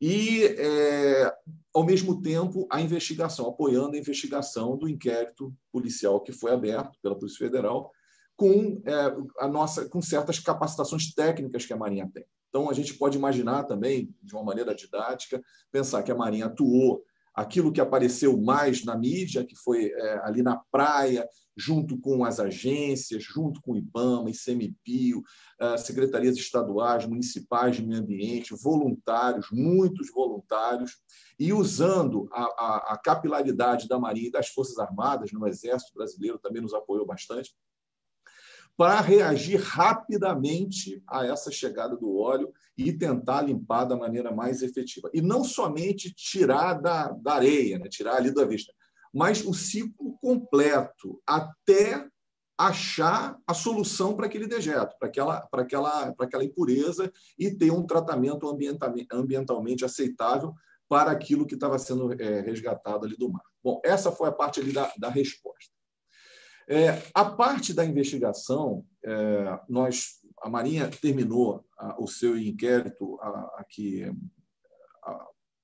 e, é, ao mesmo tempo, a investigação, apoiando a investigação do inquérito policial que foi aberto pela Polícia Federal, com, é, a nossa, com certas capacitações técnicas que a Marinha tem. Então, a gente pode imaginar também, de uma maneira didática, pensar que a Marinha atuou aquilo que apareceu mais na mídia, que foi é, ali na praia, junto com as agências, junto com o IBAMA, ICMPio, é, secretarias estaduais, municipais de meio ambiente, voluntários, muitos voluntários, e usando a, a, a capilaridade da Marinha e das Forças Armadas, no Exército Brasileiro também nos apoiou bastante, para reagir rapidamente a essa chegada do óleo e tentar limpar da maneira mais efetiva. E não somente tirar da, da areia, né? tirar ali da vista, mas o ciclo completo, até achar a solução para aquele dejeto, para aquela, para aquela, para aquela impureza e ter um tratamento ambientalmente aceitável para aquilo que estava sendo é, resgatado ali do mar. Bom, essa foi a parte ali da, da resposta. É, a parte da investigação, é, nós, a Marinha terminou a, o seu inquérito aqui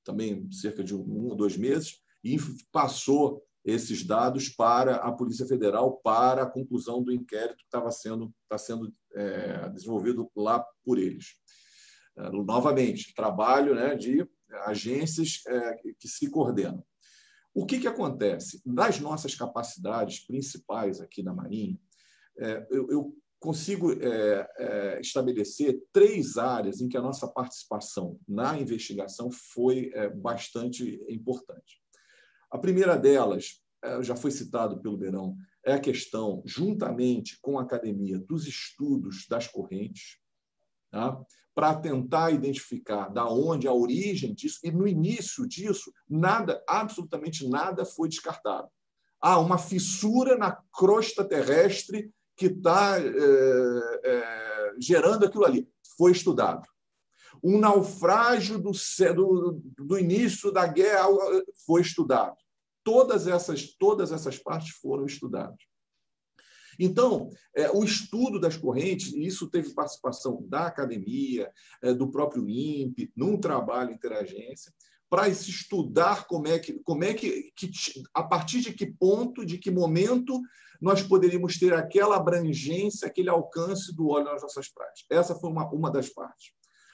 também cerca de um ou dois meses e passou esses dados para a Polícia Federal para a conclusão do inquérito que estava sendo, está sendo é, desenvolvido lá por eles. É, novamente, trabalho né, de agências é, que se coordenam. O que, que acontece? Das nossas capacidades principais aqui na Marinha, é, eu, eu, consigo é, é, estabelecer três áreas em que a nossa participação na investigação foi é, bastante importante. A primeira delas, é, já foi citado pelo Beirão, é a questão, juntamente com a academia, dos estudos das correntes. Tá? para tentar identificar da onde a origem disso, e no início disso, nada, absolutamente nada foi descartado. Há uma fissura na crosta terrestre que está é, é, gerando aquilo ali. Foi estudado. Um naufrágio do, do, do início da guerra foi estudado. Todas essas, todas essas partes foram estudadas. Então, é, o estudo das correntes, e isso teve participação da academia, é, do próprio INPE, num trabalho interagência, para se estudar como é que, como é que, que, a partir de que ponto, de que momento nós poderíamos ter aquela abrangência, aquele alcance do óleo nas nossas praias. Essa foi uma, uma das partes.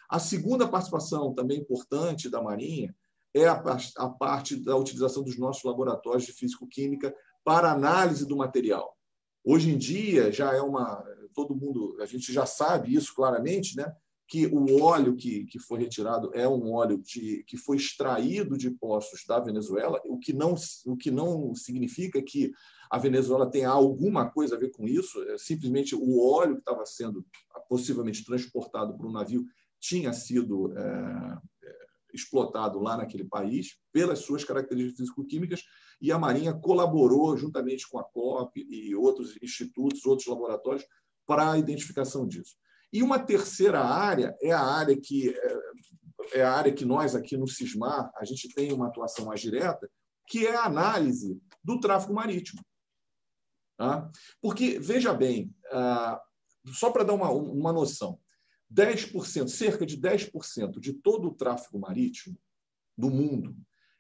A segunda participação também importante da Marinha é a, a parte da utilização dos nossos laboratórios de físico-química para análise do material. Hoje em dia já é uma todo mundo a gente já sabe isso claramente, né? Que o óleo que, que foi retirado é um óleo de, que foi extraído de poços da Venezuela, o que não o que não significa que a Venezuela tenha alguma coisa a ver com isso. É simplesmente o óleo que estava sendo possivelmente transportado por um navio tinha sido é, explotado lá naquele país pelas suas características físico-químicas e a Marinha colaborou juntamente com a COP e outros institutos, outros laboratórios para a identificação disso. E uma terceira área é a área que é, é a área que nós aqui no Cismar a gente tem uma atuação mais direta, que é a análise do tráfego marítimo. Tá? Porque veja bem, ah, só para dar uma, uma noção, 10%, cerca de 10% de todo o tráfego marítimo do mundo,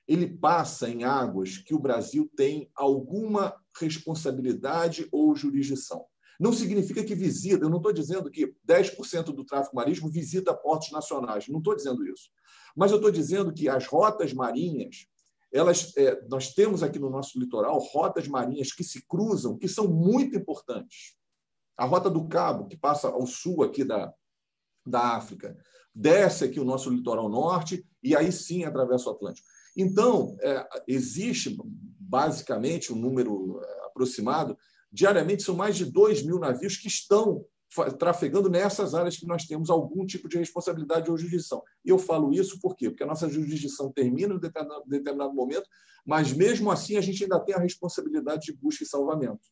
ele passa em águas que o Brasil tem alguma responsabilidade ou jurisdição. Não significa que visita, eu não estou dizendo que 10% do tráfego marítimo visita portos nacionais, não estou dizendo isso. Mas eu estou dizendo que as rotas marinhas, elas, é, nós temos aqui no nosso litoral rotas marinhas que se cruzam, que são muito importantes. A Rota do Cabo, que passa ao sul aqui da, da África, desce aqui o nosso litoral norte e aí sim atravessa o Atlântico. Então, é, existe basicamente um número é, aproximado, diariamente são mais de 2 mil navios que estão trafegando nessas áreas que nós temos algum tipo de responsabilidade ou jurisdição. E eu falo isso por quê? Porque a nossa jurisdição termina em determinado, determinado momento, mas mesmo assim a gente ainda tem a responsabilidade de busca e salvamento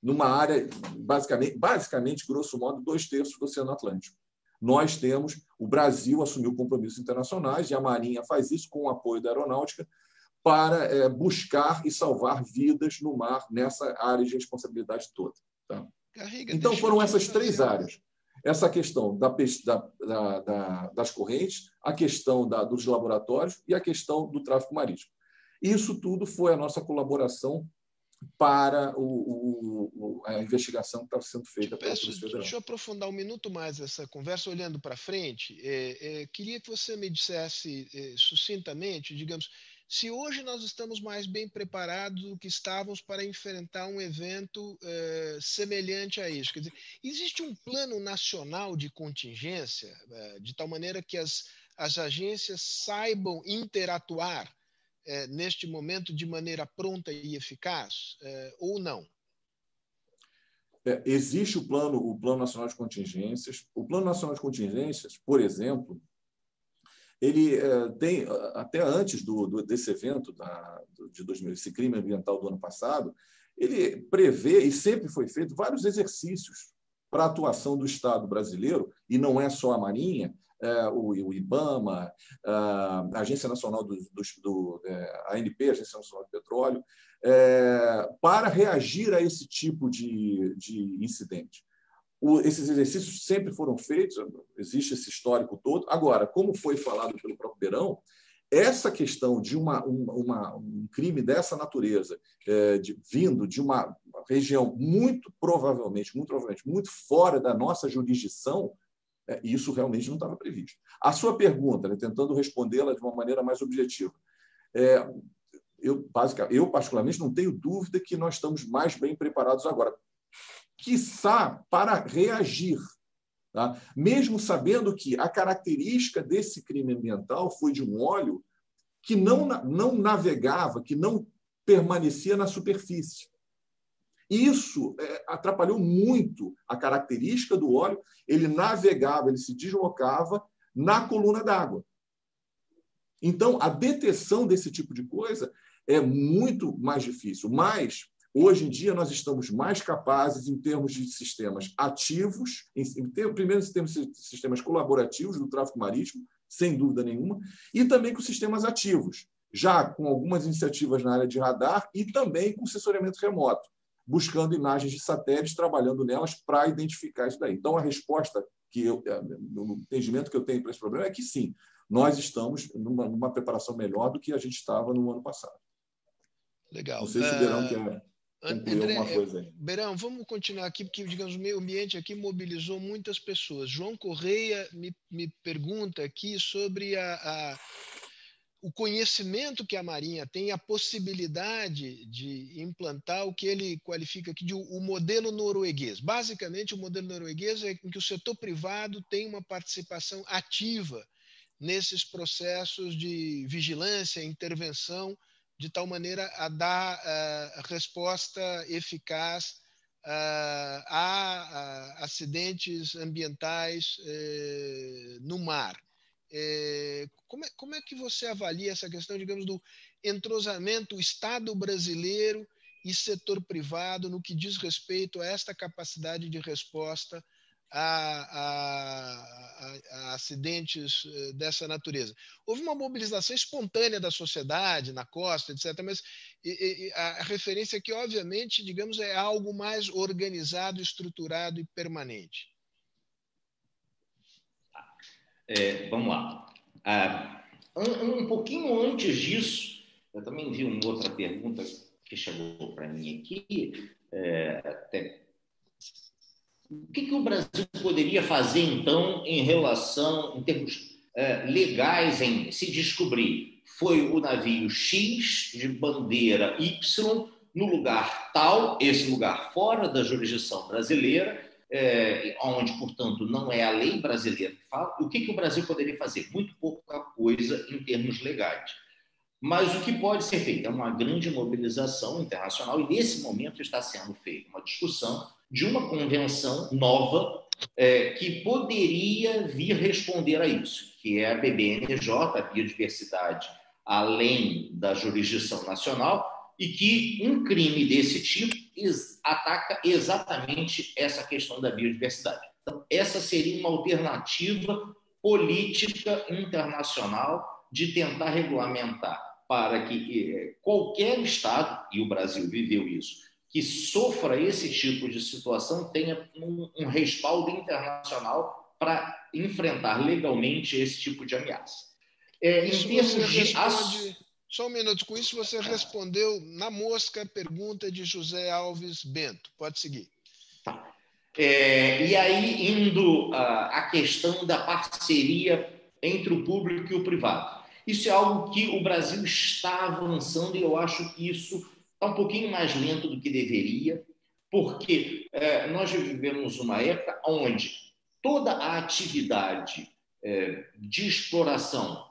numa área, basicamente, basicamente grosso modo, dois terços do Oceano Atlântico nós temos, o Brasil assumiu compromissos internacionais e a Marinha faz isso com o apoio da aeronáutica para é, buscar e salvar vidas no mar nessa área de responsabilidade toda. Tá? Carrega, então foram essas três áreas. Essa questão da, da, da, das correntes, a questão dos laboratórios e a questão do tráfico marítimo. Isso tudo foi a nossa colaboração para o, o, a investigação que estava sendo feita pela Polícia Federal. Deixa eu aprofundar um minuto mais essa conversa, olhando para frente. É, é, queria que você me dissesse é, sucintamente, digamos, se hoje nós estamos mais bem preparados do que estávamos para enfrentar um evento é, semelhante a isso. Quer dizer, existe um plano nacional de contingência, é, de tal maneira que as, as agências saibam interatuar é, neste momento de maneira pronta e eficaz é, ou não? É, existe o plano, o plano nacional de contingências. O plano nacional de contingências, por exemplo, ele é, tem até antes do, do desse evento da, de 2000, esse crime ambiental do ano passado, ele prevê e sempre foi feito vários exercícios para a atuação do Estado brasileiro e não é só a Marinha, o, o, IBAMA, a Agência Nacional do, do, do é, ANP, Agência Nacional de Petróleo, é, para reagir a esse tipo de, de incidente. O, esses exercícios sempre foram feitos, existe esse histórico todo. Agora, como foi falado pelo próprio Beirão, essa questão de uma, uma, um crime dessa natureza, é, de, vindo de uma região muito provavelmente, muito provavelmente, muito fora da nossa jurisdição, é, isso realmente não estava previsto. A sua pergunta, né, tentando respondê-la de uma maneira mais objetiva, é, eu, basicamente, eu, particularmente, não tenho dúvida que nós estamos mais bem preparados agora, quiçá para reagir. Tá? Mesmo sabendo que a característica desse crime ambiental foi de um óleo que não, não navegava, que não permanecia na superfície. Isso é, atrapalhou muito a característica do óleo. Ele navegava, ele se deslocava na coluna d'água. Então, a detecção desse tipo de coisa é muito mais difícil. Mas, hoje em dia, nós estamos mais capazes, em termos de sistemas ativos, em, em, primeiro, em termos de sistemas colaborativos do tráfego marítimo, sem dúvida nenhuma, e também com sistemas ativos, já com algumas iniciativas na área de radar e também com sensoriamento remoto buscando imagens de satélites, trabalhando nelas para identificar isso daí. Então, a resposta que eu, é, no entendimento que eu tenho para esse problema é que sim, nós estamos numa, numa preparação melhor do que a gente estava no ano passado. Legal. Não sei se o Beirão quer concluir André, alguma coisa aí. Beirão, vamos continuar aqui, porque, digamos, o meio ambiente aqui mobilizou muitas pessoas. João Correia me, me pergunta aqui sobre a, a o conhecimento que a Marinha tem, a possibilidade de implantar o que ele qualifica aqui de o modelo norueguês. Basicamente, o modelo norueguês é em que o setor privado tem uma participação ativa nesses processos de vigilância, intervenção, de tal maneira a dar uh, resposta eficaz uh, a, a, acidentes ambientais uh, no mar. É, como, é, como é que você avalia essa questão, digamos, do entrosamento Estado brasileiro e setor privado no que diz respeito a esta capacidade de resposta a, a, a, acidentes eh, dessa natureza. Houve uma mobilização espontânea da sociedade na costa, etc., mas a referência aqui, obviamente, digamos, é algo mais organizado, estruturado e permanente. É, vamos lá. Ah, um, um, pouquinho antes disso, eu também vi uma outra pergunta que chegou para mim aqui. É, até, o que, que, o Brasil poderia fazer, então, em relação, em termos é, legais, em se descobrir foi o navio X de bandeira Y no lugar tal, esse lugar fora da jurisdição brasileira, é, onde, portanto, não é a lei brasileira que fala, o que, que o Brasil poderia fazer? Muito pouca coisa em termos legais. Mas o que pode ser feito é uma grande mobilização internacional, e nesse momento está sendo feita uma discussão de uma convenção nova é, que poderia vir responder a isso, que é a BBNJ, a Biodiversidade Além da Jurisdição Nacional, e que um crime desse tipo ataca exatamente essa questão da biodiversidade. Então, essa seria uma alternativa política internacional de tentar regulamentar para que eh, qualquer Estado, e o Brasil viveu isso, que sofra esse tipo de situação tenha um, um respaldo internacional para enfrentar legalmente esse tipo de ameaça. É, em termos de. Responde só um minuto. Com isso, você respondeu na mosca a pergunta de José Alves Bento. Pode seguir. Tá. É, e aí, indo à questão da parceria entre o público e o privado. Isso é algo que o Brasil está avançando e eu acho que isso está um pouquinho mais lento do que deveria, porque é, nós vivemos uma época onde toda a atividade é, de exploração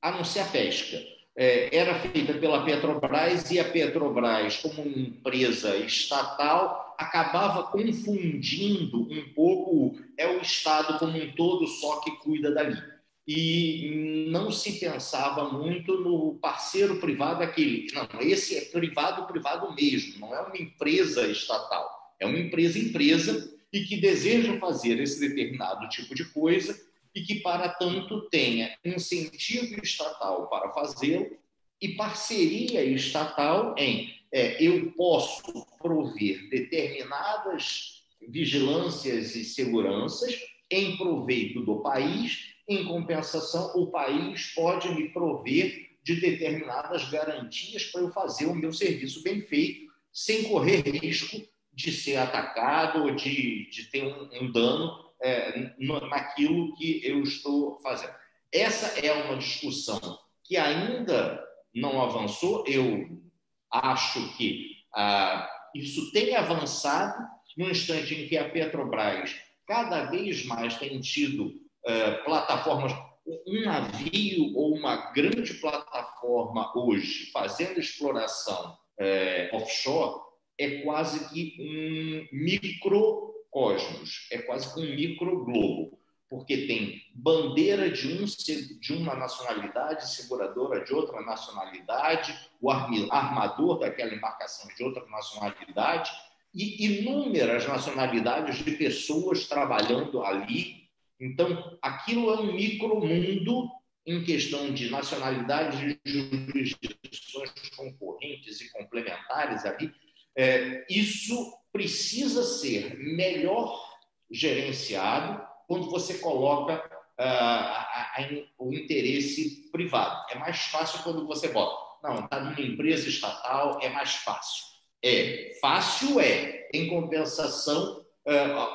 a não ser a pesca. É, era feita pela Petrobras e a Petrobras, como uma empresa estatal, acabava confundindo um pouco é o Estado como um todo só que cuida dali. E não se pensava muito no parceiro privado aquele. Não, esse é privado, privado mesmo, não é uma empresa estatal. É uma empresa, empresa, e que deseja fazer esse determinado tipo de coisa e que, para tanto, tenha incentivo estatal para fazê-lo e parceria estatal em é, eu posso prover determinadas vigilâncias e seguranças em proveito do país, em compensação, o país pode me prover de determinadas garantias para eu fazer o meu serviço bem feito, sem correr risco de ser atacado ou de, de ter um, um dano é, naquilo que eu estou fazendo. Essa é uma discussão que ainda não avançou. Eu acho que ah, isso tem avançado no instante em que a Petrobras cada vez mais tem tido ah, plataformas, um navio ou uma grande plataforma hoje fazendo exploração eh, offshore é quase que um micro cosmos, é quase que um microglobo, porque tem bandeira de, um, de uma nacionalidade, seguradora de outra nacionalidade, o armador daquela embarcação de outra nacionalidade, e inúmeras nacionalidades de pessoas trabalhando ali. Então, aquilo é um micromundo em questão de nacionalidades e jurisdições concorrentes e complementares ali. É, isso precisa ser melhor gerenciado quando você coloca uh, a, a, o interesse privado. É mais fácil quando você bota, não, está numa empresa estatal, é mais fácil. É, fácil é. Em compensação, uh,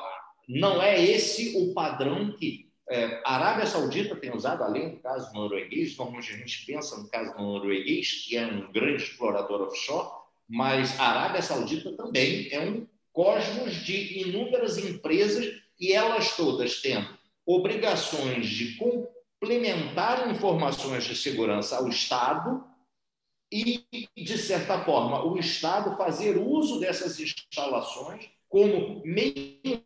não é esse o padrão que É, a Arábia Saudita tem usado, além do caso norueguês, normalmente a gente pensa no caso norueguês, que é um grande explorador offshore, mas a Arábia Saudita também é um cosmos de inúmeras empresas e elas todas tendo obrigações de complementar informações de segurança ao Estado e, de certa forma, o Estado fazer uso dessas instalações como meios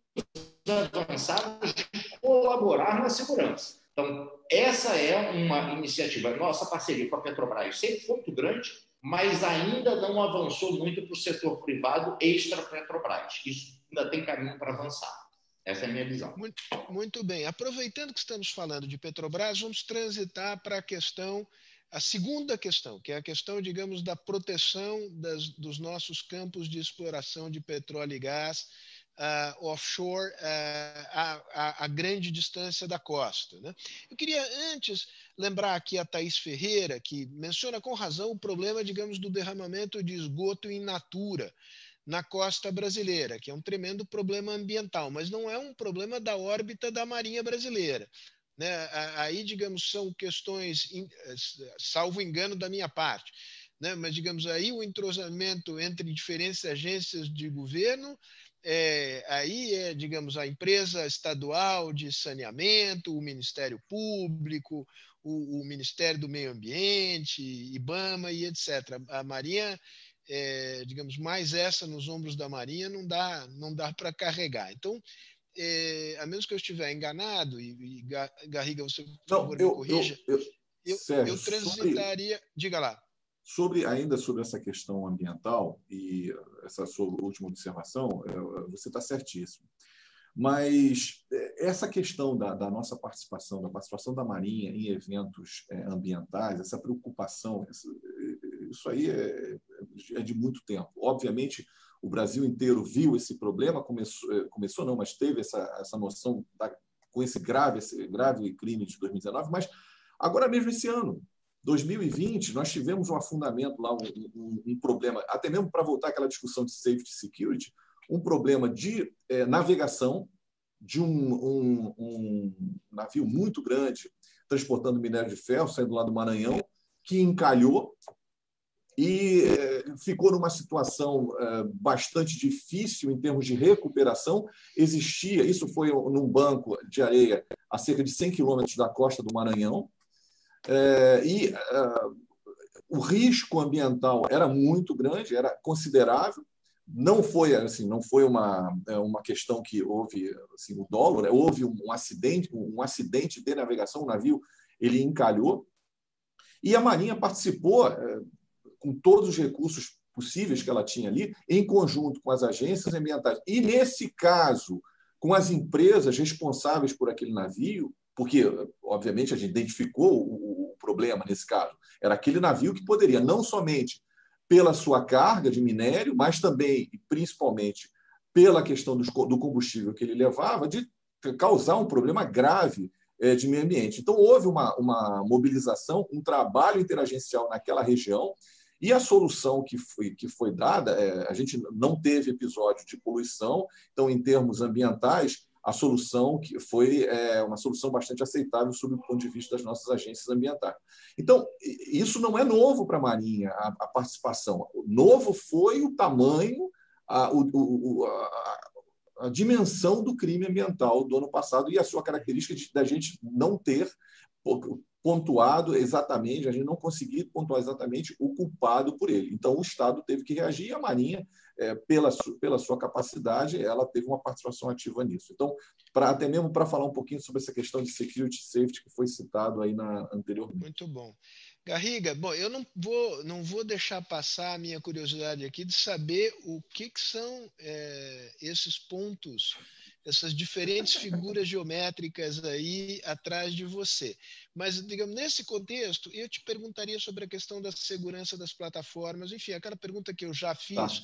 avançados de colaborar na segurança. Então, essa é uma iniciativa. Nossa parceria com a Petrobras sempre foi muito grande, mas ainda não avançou muito para o setor privado extra-Petrobras. Isso ainda tem caminho para avançar. Essa é a minha visão. Muito, muito bem. Aproveitando que estamos falando de Petrobras, vamos transitar para a questão, a segunda questão, que é a questão, digamos, da proteção das, dos nossos campos de exploração de petróleo e gás uh, offshore uh, a, a, grande distância da costa. Né? Eu queria antes lembrar aqui a Thais Ferreira, que menciona com razão o problema, digamos, do derramamento de esgoto in natura na costa brasileira, que é um tremendo problema ambiental, mas não é um problema da órbita da Marinha Brasileira. Né? Aí, digamos, são questões, salvo engano da minha parte, né? mas, digamos, aí o entrosamento entre diferentes agências de governo é, aí é, digamos, a empresa estadual de saneamento, o Ministério Público, o, o Ministério do Meio Ambiente, IBAMA e etc. A Marinha, é, digamos, mais essa nos ombros da Marinha não dá, não dá para carregar. Então, é, a menos que eu estiver enganado, e, e Garriga, você por favor não, eu, me corrija, eu, eu, eu, Sérgio, eu transitaria. Diga lá. Sobre, ainda sobre essa questão ambiental e essa sua última observação, é, você está certíssimo. Mas é, essa questão da, da, nossa participação, da participação da Marinha em eventos é, ambientais, essa preocupação, isso aí é, é, de muito tempo. Obviamente, o Brasil inteiro viu esse problema, começou, começou não, mas teve essa, essa noção da, com esse grave, esse grave crime de 2019, mas agora mesmo esse ano, 2020, nós tivemos um afundamento lá, um, um, um problema, até mesmo para voltar àquela discussão de safety security, um problema de é, navegação de um, um, navio muito grande transportando minério de ferro, saindo lá do Maranhão, que encalhou e é, ficou numa situação é, bastante difícil em termos de recuperação. Existia, isso foi num banco de areia a cerca de 100 quilômetros da costa do Maranhão, é, e uh, o risco ambiental era muito grande, era considerável. Não foi assim, não foi uma, é, uma questão que houve assim, o né? houve um acidente, um acidente de navegação, o navio ele encalhou e a Marinha participou com todos os recursos possíveis que ela tinha ali, em conjunto com as agências ambientais. E, nesse caso, com as empresas responsáveis por aquele navio, porque, obviamente, a gente identificou o, o problema nesse caso. Era aquele navio que poderia, não somente pela sua carga de minério, mas também e principalmente pela questão do combustível que ele levava, de causar um problema grave eh, de meio ambiente. Então, houve uma, uma mobilização, um trabalho interagencial naquela região, e a solução que foi, que foi dada, é, a gente não teve episódio de poluição, então, em termos ambientais, a solução que foi é, uma solução bastante aceitável sob o ponto de vista das nossas agências ambientais. Então, isso não é novo para a Marinha, a, participação. Novo foi o tamanho, a, o, o, a, a, dimensão do crime ambiental do ano passado e a sua característica de, da gente não ter pontuado exatamente, a gente não conseguir pontuar exatamente o culpado por ele. Então, o Estado teve que reagir e a Marinha é, pela, pela sua capacidade, ela teve uma participação ativa nisso. Então, pra, até mesmo para falar um pouquinho sobre essa questão de security safety que foi citado aí na anteriormente. Muito bom. Garriga, bom, eu não vou, não vou deixar passar a minha curiosidade aqui de saber o que, que são é, esses pontos, essas diferentes figuras geométricas aí atrás de você. Mas, digamos, nesse contexto, eu te perguntaria sobre a questão da segurança das plataformas, enfim, aquela pergunta que eu já fiz. Tá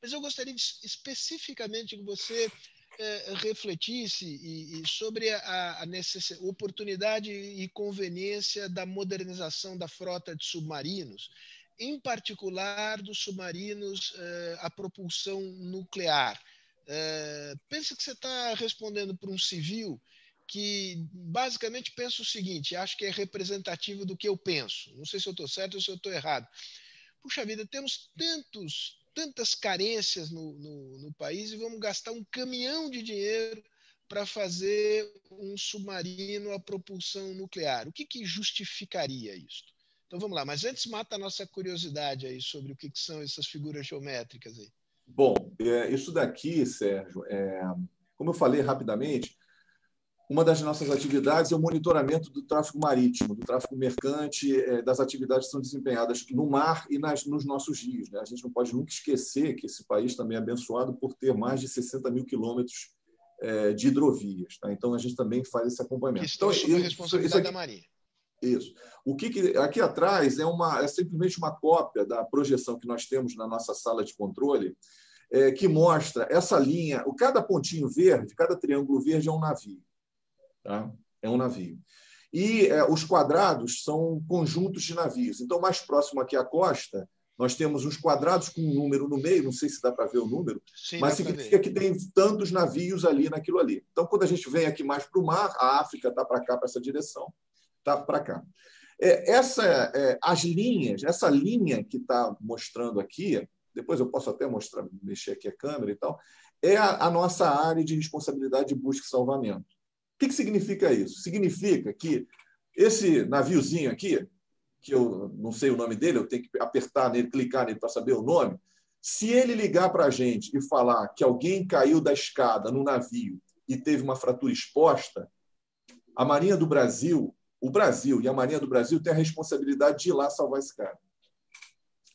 mas eu gostaria de, especificamente que você é, refletisse e, e sobre a, a oportunidade e conveniência da modernização da frota de submarinos, em particular dos submarinos é, a propulsão nuclear. É, pense que você está respondendo para um civil que basicamente pensa o seguinte: acho que é representativo do que eu penso. Não sei se eu estou certo ou se eu estou errado. Puxa vida, temos tantos, tantas carências no, no, no país e vamos gastar um caminhão de dinheiro para fazer um submarino a propulsão nuclear. O que, que justificaria isso? Então vamos lá, mas antes mata a nossa curiosidade aí sobre o que, que são essas figuras geométricas aí. Bom, é, isso daqui, Sérgio, é, como eu falei rapidamente, uma das nossas atividades é o monitoramento do tráfego marítimo, do tráfego mercante, é, das atividades que são desempenhadas no mar e nas, nos nossos rios. Né? A gente não pode nunca esquecer que esse país também é abençoado por ter mais de 60 mil quilômetros é, de hidrovias. Tá? Então, a gente também faz esse acompanhamento. Que estão sob a responsabilidade aqui, da Marinha. Isso. O que, que, aqui atrás é, uma, é simplesmente uma cópia da projeção que nós temos na nossa sala de controle, é, que mostra essa linha, o cada pontinho verde, cada triângulo verde é um navio. Tá? É um navio. E é, os quadrados são conjuntos de navios. Então, mais próximo aqui à costa, nós temos uns quadrados com um número no meio, não sei se dá para ver o número, Sim, mas significa que tem tantos navios ali naquilo ali. Então, quando a gente vem aqui mais para o mar, a África está para cá, para essa direção, está para cá. É, essa, é, as linhas, essa linha que está mostrando aqui, depois eu posso até mostrar, mexer aqui a câmera e tal, é a, a nossa área de responsabilidade de busca e salvamento. O que, que significa isso? Significa que esse naviozinho aqui, que eu não sei o nome dele, eu tenho que apertar nele, clicar nele para saber o nome. Se ele ligar para a gente e falar que alguém caiu da escada no navio e teve uma fratura exposta, a Marinha do Brasil, o Brasil e a Marinha do Brasil têm a responsabilidade de ir lá salvar esse cara.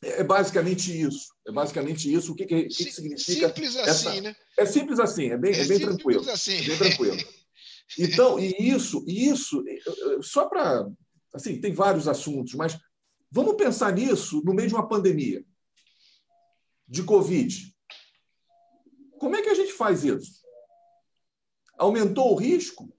É, é basicamente isso. É basicamente isso. O que, que, que significa? Simples essa... assim, né? É simples assim, é bem, é, é bem tranquilo. Assim. É bem tranquilo. Então, e isso, e isso, só para. Assim, tem vários assuntos, mas vamos pensar nisso no meio de uma pandemia de Covid. Como é que a gente faz isso? Aumentou o risco?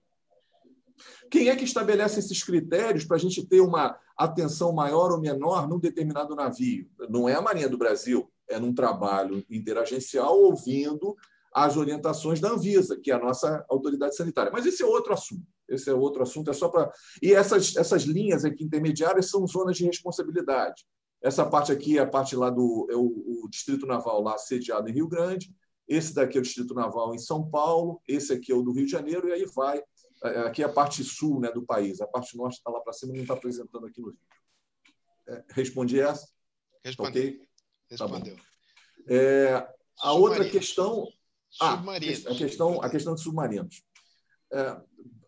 Quem é que estabelece esses critérios para a gente ter uma atenção maior ou menor num determinado navio? Não é a Marinha do Brasil, é num trabalho interagencial ouvindo as orientações da Anvisa, que é a nossa autoridade sanitária. Mas esse é outro assunto. Esse é outro assunto, é só para. E essas, essas linhas aqui intermediárias são zonas de responsabilidade. Essa parte aqui é a parte lá do é o, o Distrito Naval lá sediado em Rio Grande. Esse daqui é o Distrito Naval em São Paulo. Esse aqui é o do Rio de Janeiro. E aí vai. É, aqui é a parte sul né, do país. A parte norte está lá para cima, não está apresentando aqui no Rio. É, respondi essa? Respondeu. Okay? Respondeu. Tá é, a outra questão ah, a questão, a questão de submarinos. É,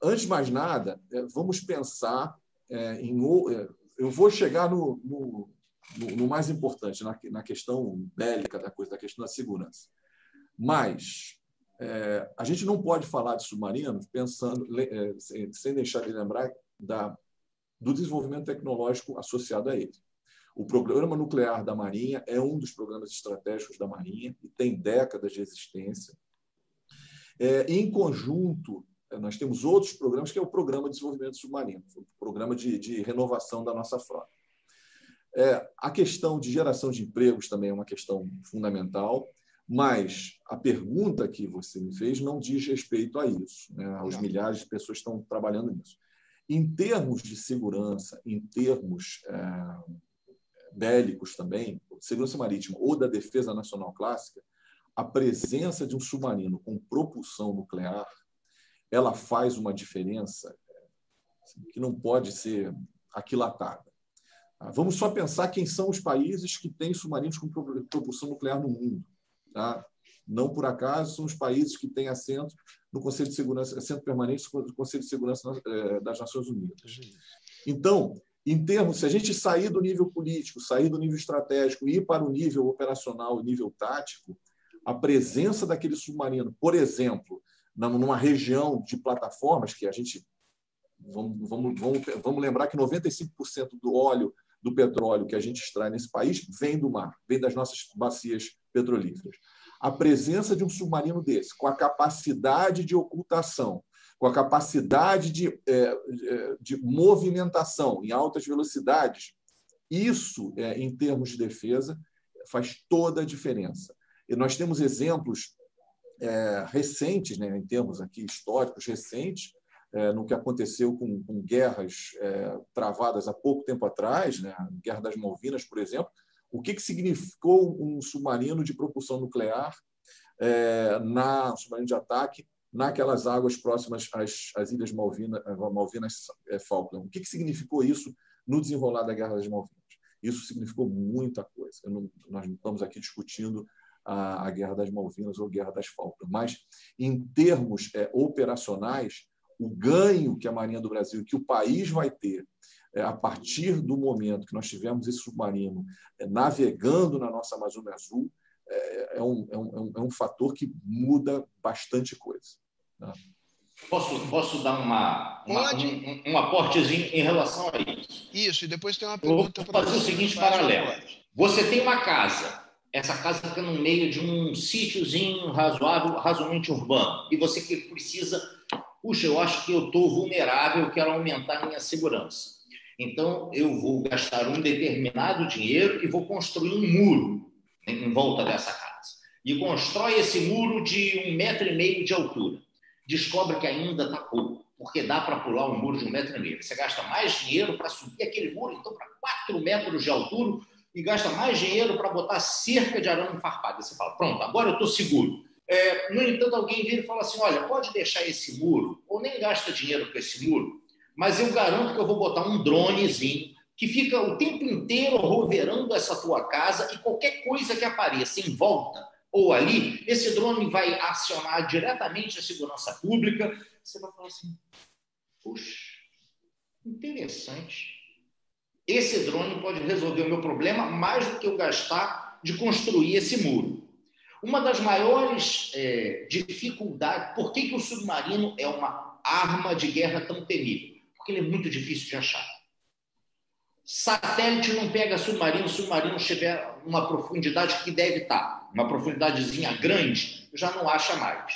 antes de mais nada, é, vamos pensar é, em. É, eu vou chegar no, no, no, no mais importante, na, na, questão bélica da coisa, da questão da segurança. Mas é, a gente não pode falar de submarinos pensando, é, sem, deixar de lembrar da, do desenvolvimento tecnológico associado a ele. O programa nuclear da Marinha é um dos programas estratégicos da Marinha e tem décadas de existência. É, em conjunto, é, nós temos outros programas, que é o Programa de Desenvolvimento Submarino, o programa de, de renovação da nossa frota. É, a questão de geração de empregos também é uma questão fundamental, mas a pergunta que você me fez não diz respeito a isso, né, aos milhares de pessoas que estão trabalhando nisso. Em termos de segurança, em termos é, bélicos também, segurança marítima ou da defesa nacional clássica, a presença de um submarino com propulsão nuclear, ela faz uma diferença assim, que não pode ser aquilatada. Vamos só pensar quem são os países que têm submarinos com propulsão nuclear no mundo. Tá? Não por acaso são os países que têm assento no Conselho de Segurança, assento permanente do Conselho de Segurança eh, das Nações Unidas. Então, em termos, se a gente sair do nível político, sair do nível estratégico e ir para o nível operacional, o nível tático, a presença daquele submarino, por exemplo, numa região de plataformas que a gente vamos, vamos, vamos, vamos lembrar que 95% do óleo do petróleo que a gente extrai nesse país vem do mar, vem das nossas bacias petrolíferas. A presença de um submarino desse, com a capacidade de ocultação, com a capacidade de, é, é, de movimentação em altas velocidades, isso, é, em termos de defesa, faz toda a diferença. E nós temos exemplos recentes, né, em termos aqui históricos recentes, no que aconteceu com, com guerras é, travadas há pouco tempo atrás, né? a Guerra das Malvinas, por exemplo, o que, que significou um submarino de propulsão nuclear é, na um submarino de ataque naquelas águas próximas às, às Ilhas Malvinas, Malvinas é, Falkland. O que, que significou isso no desenrolar da Guerra das Malvinas? Isso significou muita coisa. Não, nós não estamos aqui discutindo a, a, Guerra das Malvinas ou Guerra das Falklands, mas em termos é, operacionais, o ganho que a Marinha do Brasil, que o país vai ter é, a partir do momento que nós tivemos esse submarino é, navegando na nossa Amazônia Azul, é, é um, é, um, é um fator que muda bastante coisa. Né? Posso, posso dar uma, uma um, um, aportezinho em relação a isso? Isso, e depois tem uma pergunta. Vou fazer o seguinte paralelo. Você tem uma casa, essa casa fica no meio de um sítiozinho razoável, razoavelmente urbano, e você que precisa, puxa, eu acho que eu estou vulnerável, quero aumentar a minha segurança. Então, eu vou gastar um determinado dinheiro e vou construir um muro em volta dessa casa. E constrói esse muro de um metro e meio de altura descobre que ainda está pouco, porque dá para pular um muro de um metro e meio. Você gasta mais dinheiro para subir aquele muro, então, para quatro metros de altura, e gasta mais dinheiro para botar cerca de arame farpado. Você fala, pronto, agora eu estou seguro. É, no entanto, alguém vira e fala assim: olha, pode deixar esse muro, ou nem gasta dinheiro com esse muro, mas eu garanto que eu vou botar um dronezinho que fica o tempo inteiro roverando essa tua casa e qualquer coisa que apareça em volta ou ali, esse drone vai acionar diretamente a segurança pública. Você vai falar assim: puxa, interessante. Esse drone pode resolver o meu problema mais do que eu gastar de construir esse muro. Uma das maiores é, dificuldades, por que, que o submarino é uma arma de guerra tão temível? Porque ele é muito difícil de achar. Satélite não pega submarino, submarino estiver uma profundidade que deve estar, uma profundidadezinha grande, já não acha mais.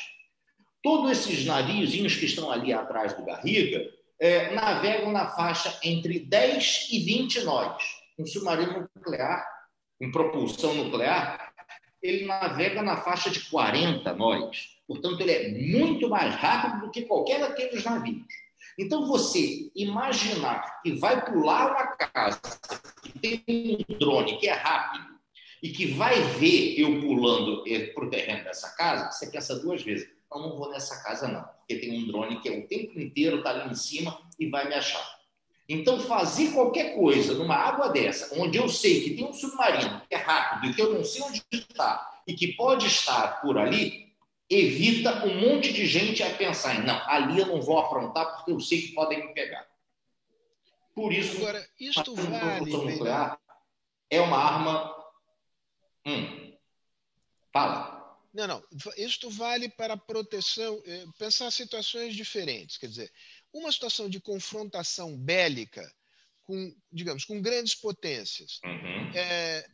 Todos esses naviozinhos que estão ali atrás do Garriga é, navegam na faixa entre 10 e 20 nós. Um submarino nuclear, em propulsão nuclear, ele navega na faixa de 40 nós. Portanto, ele é muito mais rápido do que qualquer daqueles navios. Então, você imaginar que vai pular uma casa que tem um drone que é rápido e que vai ver eu pulando para o terreno dessa casa, você pensa duas vezes. Não, não vou nessa casa, não, porque tem um drone que é o tempo inteiro está ali em cima e vai me achar. Então, fazer qualquer coisa numa água dessa, onde eu sei que tem um submarino que é rápido e que eu não sei onde está e que pode estar por ali, evita um monte de gente a pensar em, não, ali eu não vou aprontar porque eu sei que podem me pegar. Por isso, Agora, isto vale, nuclear é uma arma. Hum. Fala. Não, não. Isto vale para proteção, eh, pensar situações diferentes. Quer dizer, uma situação de confrontação bélica com, digamos, com grandes potências. Uhum. É,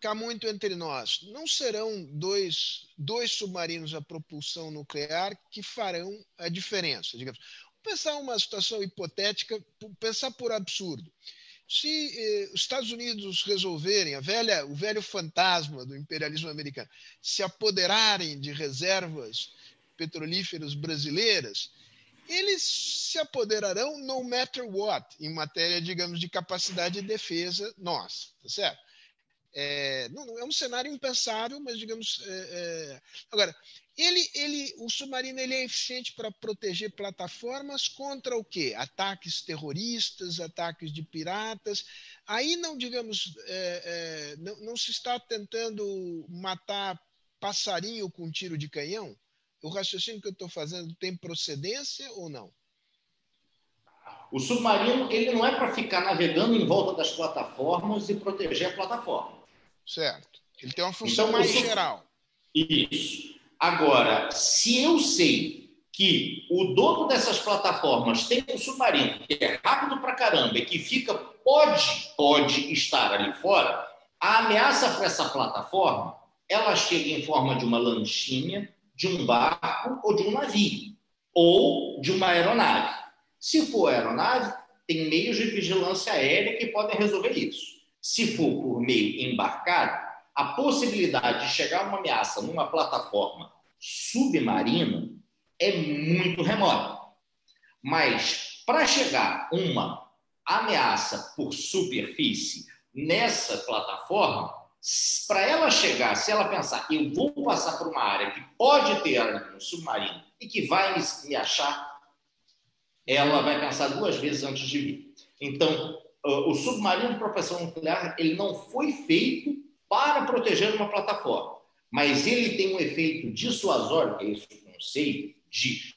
cá muito entre nós, não serão dois, dois submarinos a propulsão nuclear que farão a diferença, digamos. Pensar uma situação hipotética, pensar por absurdo. Se eh, os Estados Unidos resolverem, a velha, o velho fantasma do imperialismo americano, se apoderarem de reservas petrolíferas brasileiras, eles se apoderarão no matter what, em matéria, digamos, de capacidade de defesa nossa, tá certo? É, não, é um cenário impensável, mas digamos. É, é... Agora, ele, ele, o submarino ele é eficiente para proteger plataformas contra o quê? Ataques terroristas, ataques de piratas. Aí não, digamos, é, é, não, não se está tentando matar passarinho com tiro de canhão? O raciocínio que eu estou fazendo tem procedência ou não? O submarino ele não é para ficar navegando em volta das plataformas e proteger a plataforma. Certo. Ele tem uma função então, mais sou... geral. Isso. Agora, se eu sei que o dono dessas plataformas tem um submarino que é rápido pra caramba e que fica, pode, pode estar ali fora, a ameaça para essa plataforma, ela chega em forma de uma lanchinha, de um barco ou de um navio, ou de uma aeronave. Se for aeronave, tem meios de vigilância aérea que podem resolver isso se for por meio embarcado, a possibilidade de chegar uma ameaça numa plataforma submarina é muito remota. Mas para chegar uma ameaça por superfície nessa plataforma, para ela chegar, se ela pensar, eu vou passar por uma área que pode ter um submarino e que vai me achar, ela vai pensar duas vezes antes de vir. Então, o submarino de propulsão nuclear ele não foi feito para proteger uma plataforma, mas ele tem um efeito dissuasório, que é esse conceito de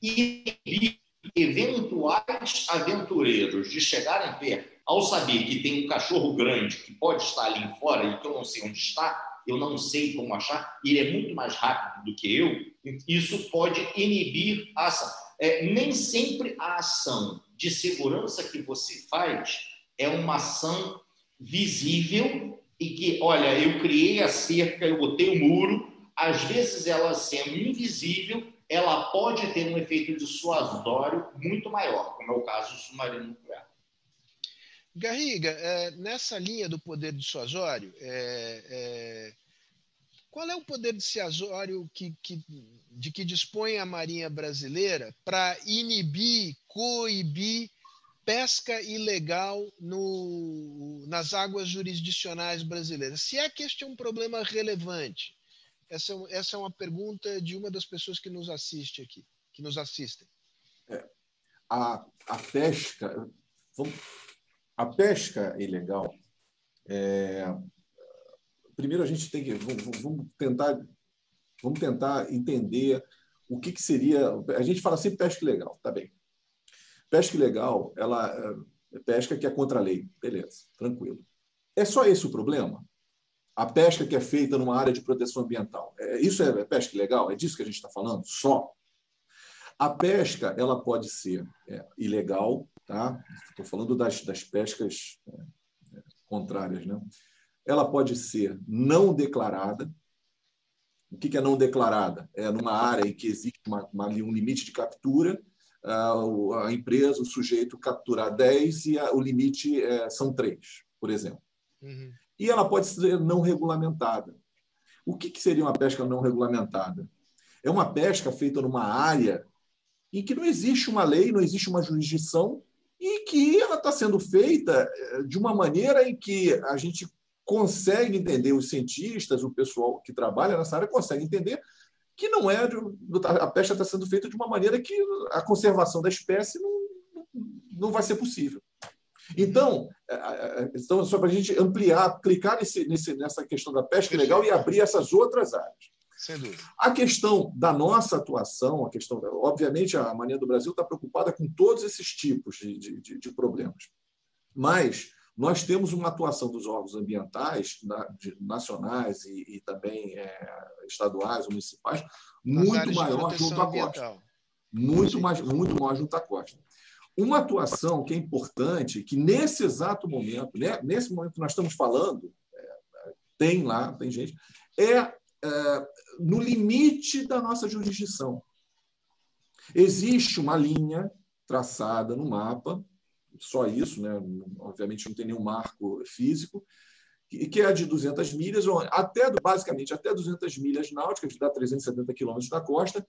inibir eventuais aventureiros de chegarem perto ao saber que tem um cachorro grande que pode estar ali fora e que eu não sei onde está, eu não sei como achar, ele é muito mais rápido do que eu, isso pode inibir a ação. É, nem sempre a ação de segurança que você faz é uma ação visível e que, olha, eu criei a cerca, eu botei o muro, às vezes ela sendo invisível, ela pode ter um efeito dissuasório muito maior, como é o caso do submarino nuclear. Garriga, é, nessa linha do poder dissuasório, é, é, qual é o poder dissuasório que, que, de que dispõe a Marinha Brasileira para inibir, coibir pesca ilegal no, nas águas jurisdicionais brasileiras? Se é que este é um problema relevante, essa, essa é uma pergunta de uma das pessoas que nos assiste aqui, que nos assistem. É, a, a pesca, vamos a pesca ilegal, é... primeiro a gente tem que vamos tentar vamos tentar entender o que, que seria. A gente fala sempre pesca ilegal, tá bem? Pesca ilegal, ela é pesca que é contra a lei, beleza, tranquilo. É só esse o problema? A pesca que é feita numa área de proteção ambiental, é, isso é pesca ilegal? É disso que a gente está falando? Só? A pesca ela pode ser é, ilegal Tá? Estou falando das, das pescas é, contrárias. Né? Ela pode ser não declarada. O que é não declarada? É numa área em que existe uma, uma, um limite de captura, a, a, empresa, o sujeito capturar 10 e a, o limite é, são 3, por exemplo. Uhum. E ela pode ser não regulamentada. O que, que seria uma pesca não regulamentada? É uma pesca feita numa área em que não existe uma lei, não existe uma jurisdição e que ela está sendo feita eh, de uma maneira em que a gente consegue entender, os cientistas, o pessoal que trabalha nessa área consegue entender que não é a pesca está sendo feita de uma maneira que a conservação da espécie não, não vai ser possível. Então, eh, eh, então só para a gente ampliar, clicar nesse, nessa questão da pesca legal e abrir essas outras áreas. Sem dúvida. A questão da nossa atuação, a questão, obviamente, a Mania do Brasil está preocupada com todos esses tipos de, de, de problemas. Mas nós temos uma atuação dos órgãos ambientais, nacionais e, e também é, estaduais, municipais, muito maior junto à costa. Muito, mais, muito maior junto à costa. Uma atuação que é importante, que nesse exato momento, né, nesse momento que nós estamos falando, é, tem lá, tem gente, é, no limite da nossa jurisdição. Existe uma linha traçada no mapa, só isso, né? obviamente não tem nenhum marco físico, que é de 200 milhas, até basicamente até 200 milhas náuticas, que dá 370 quilômetros da costa.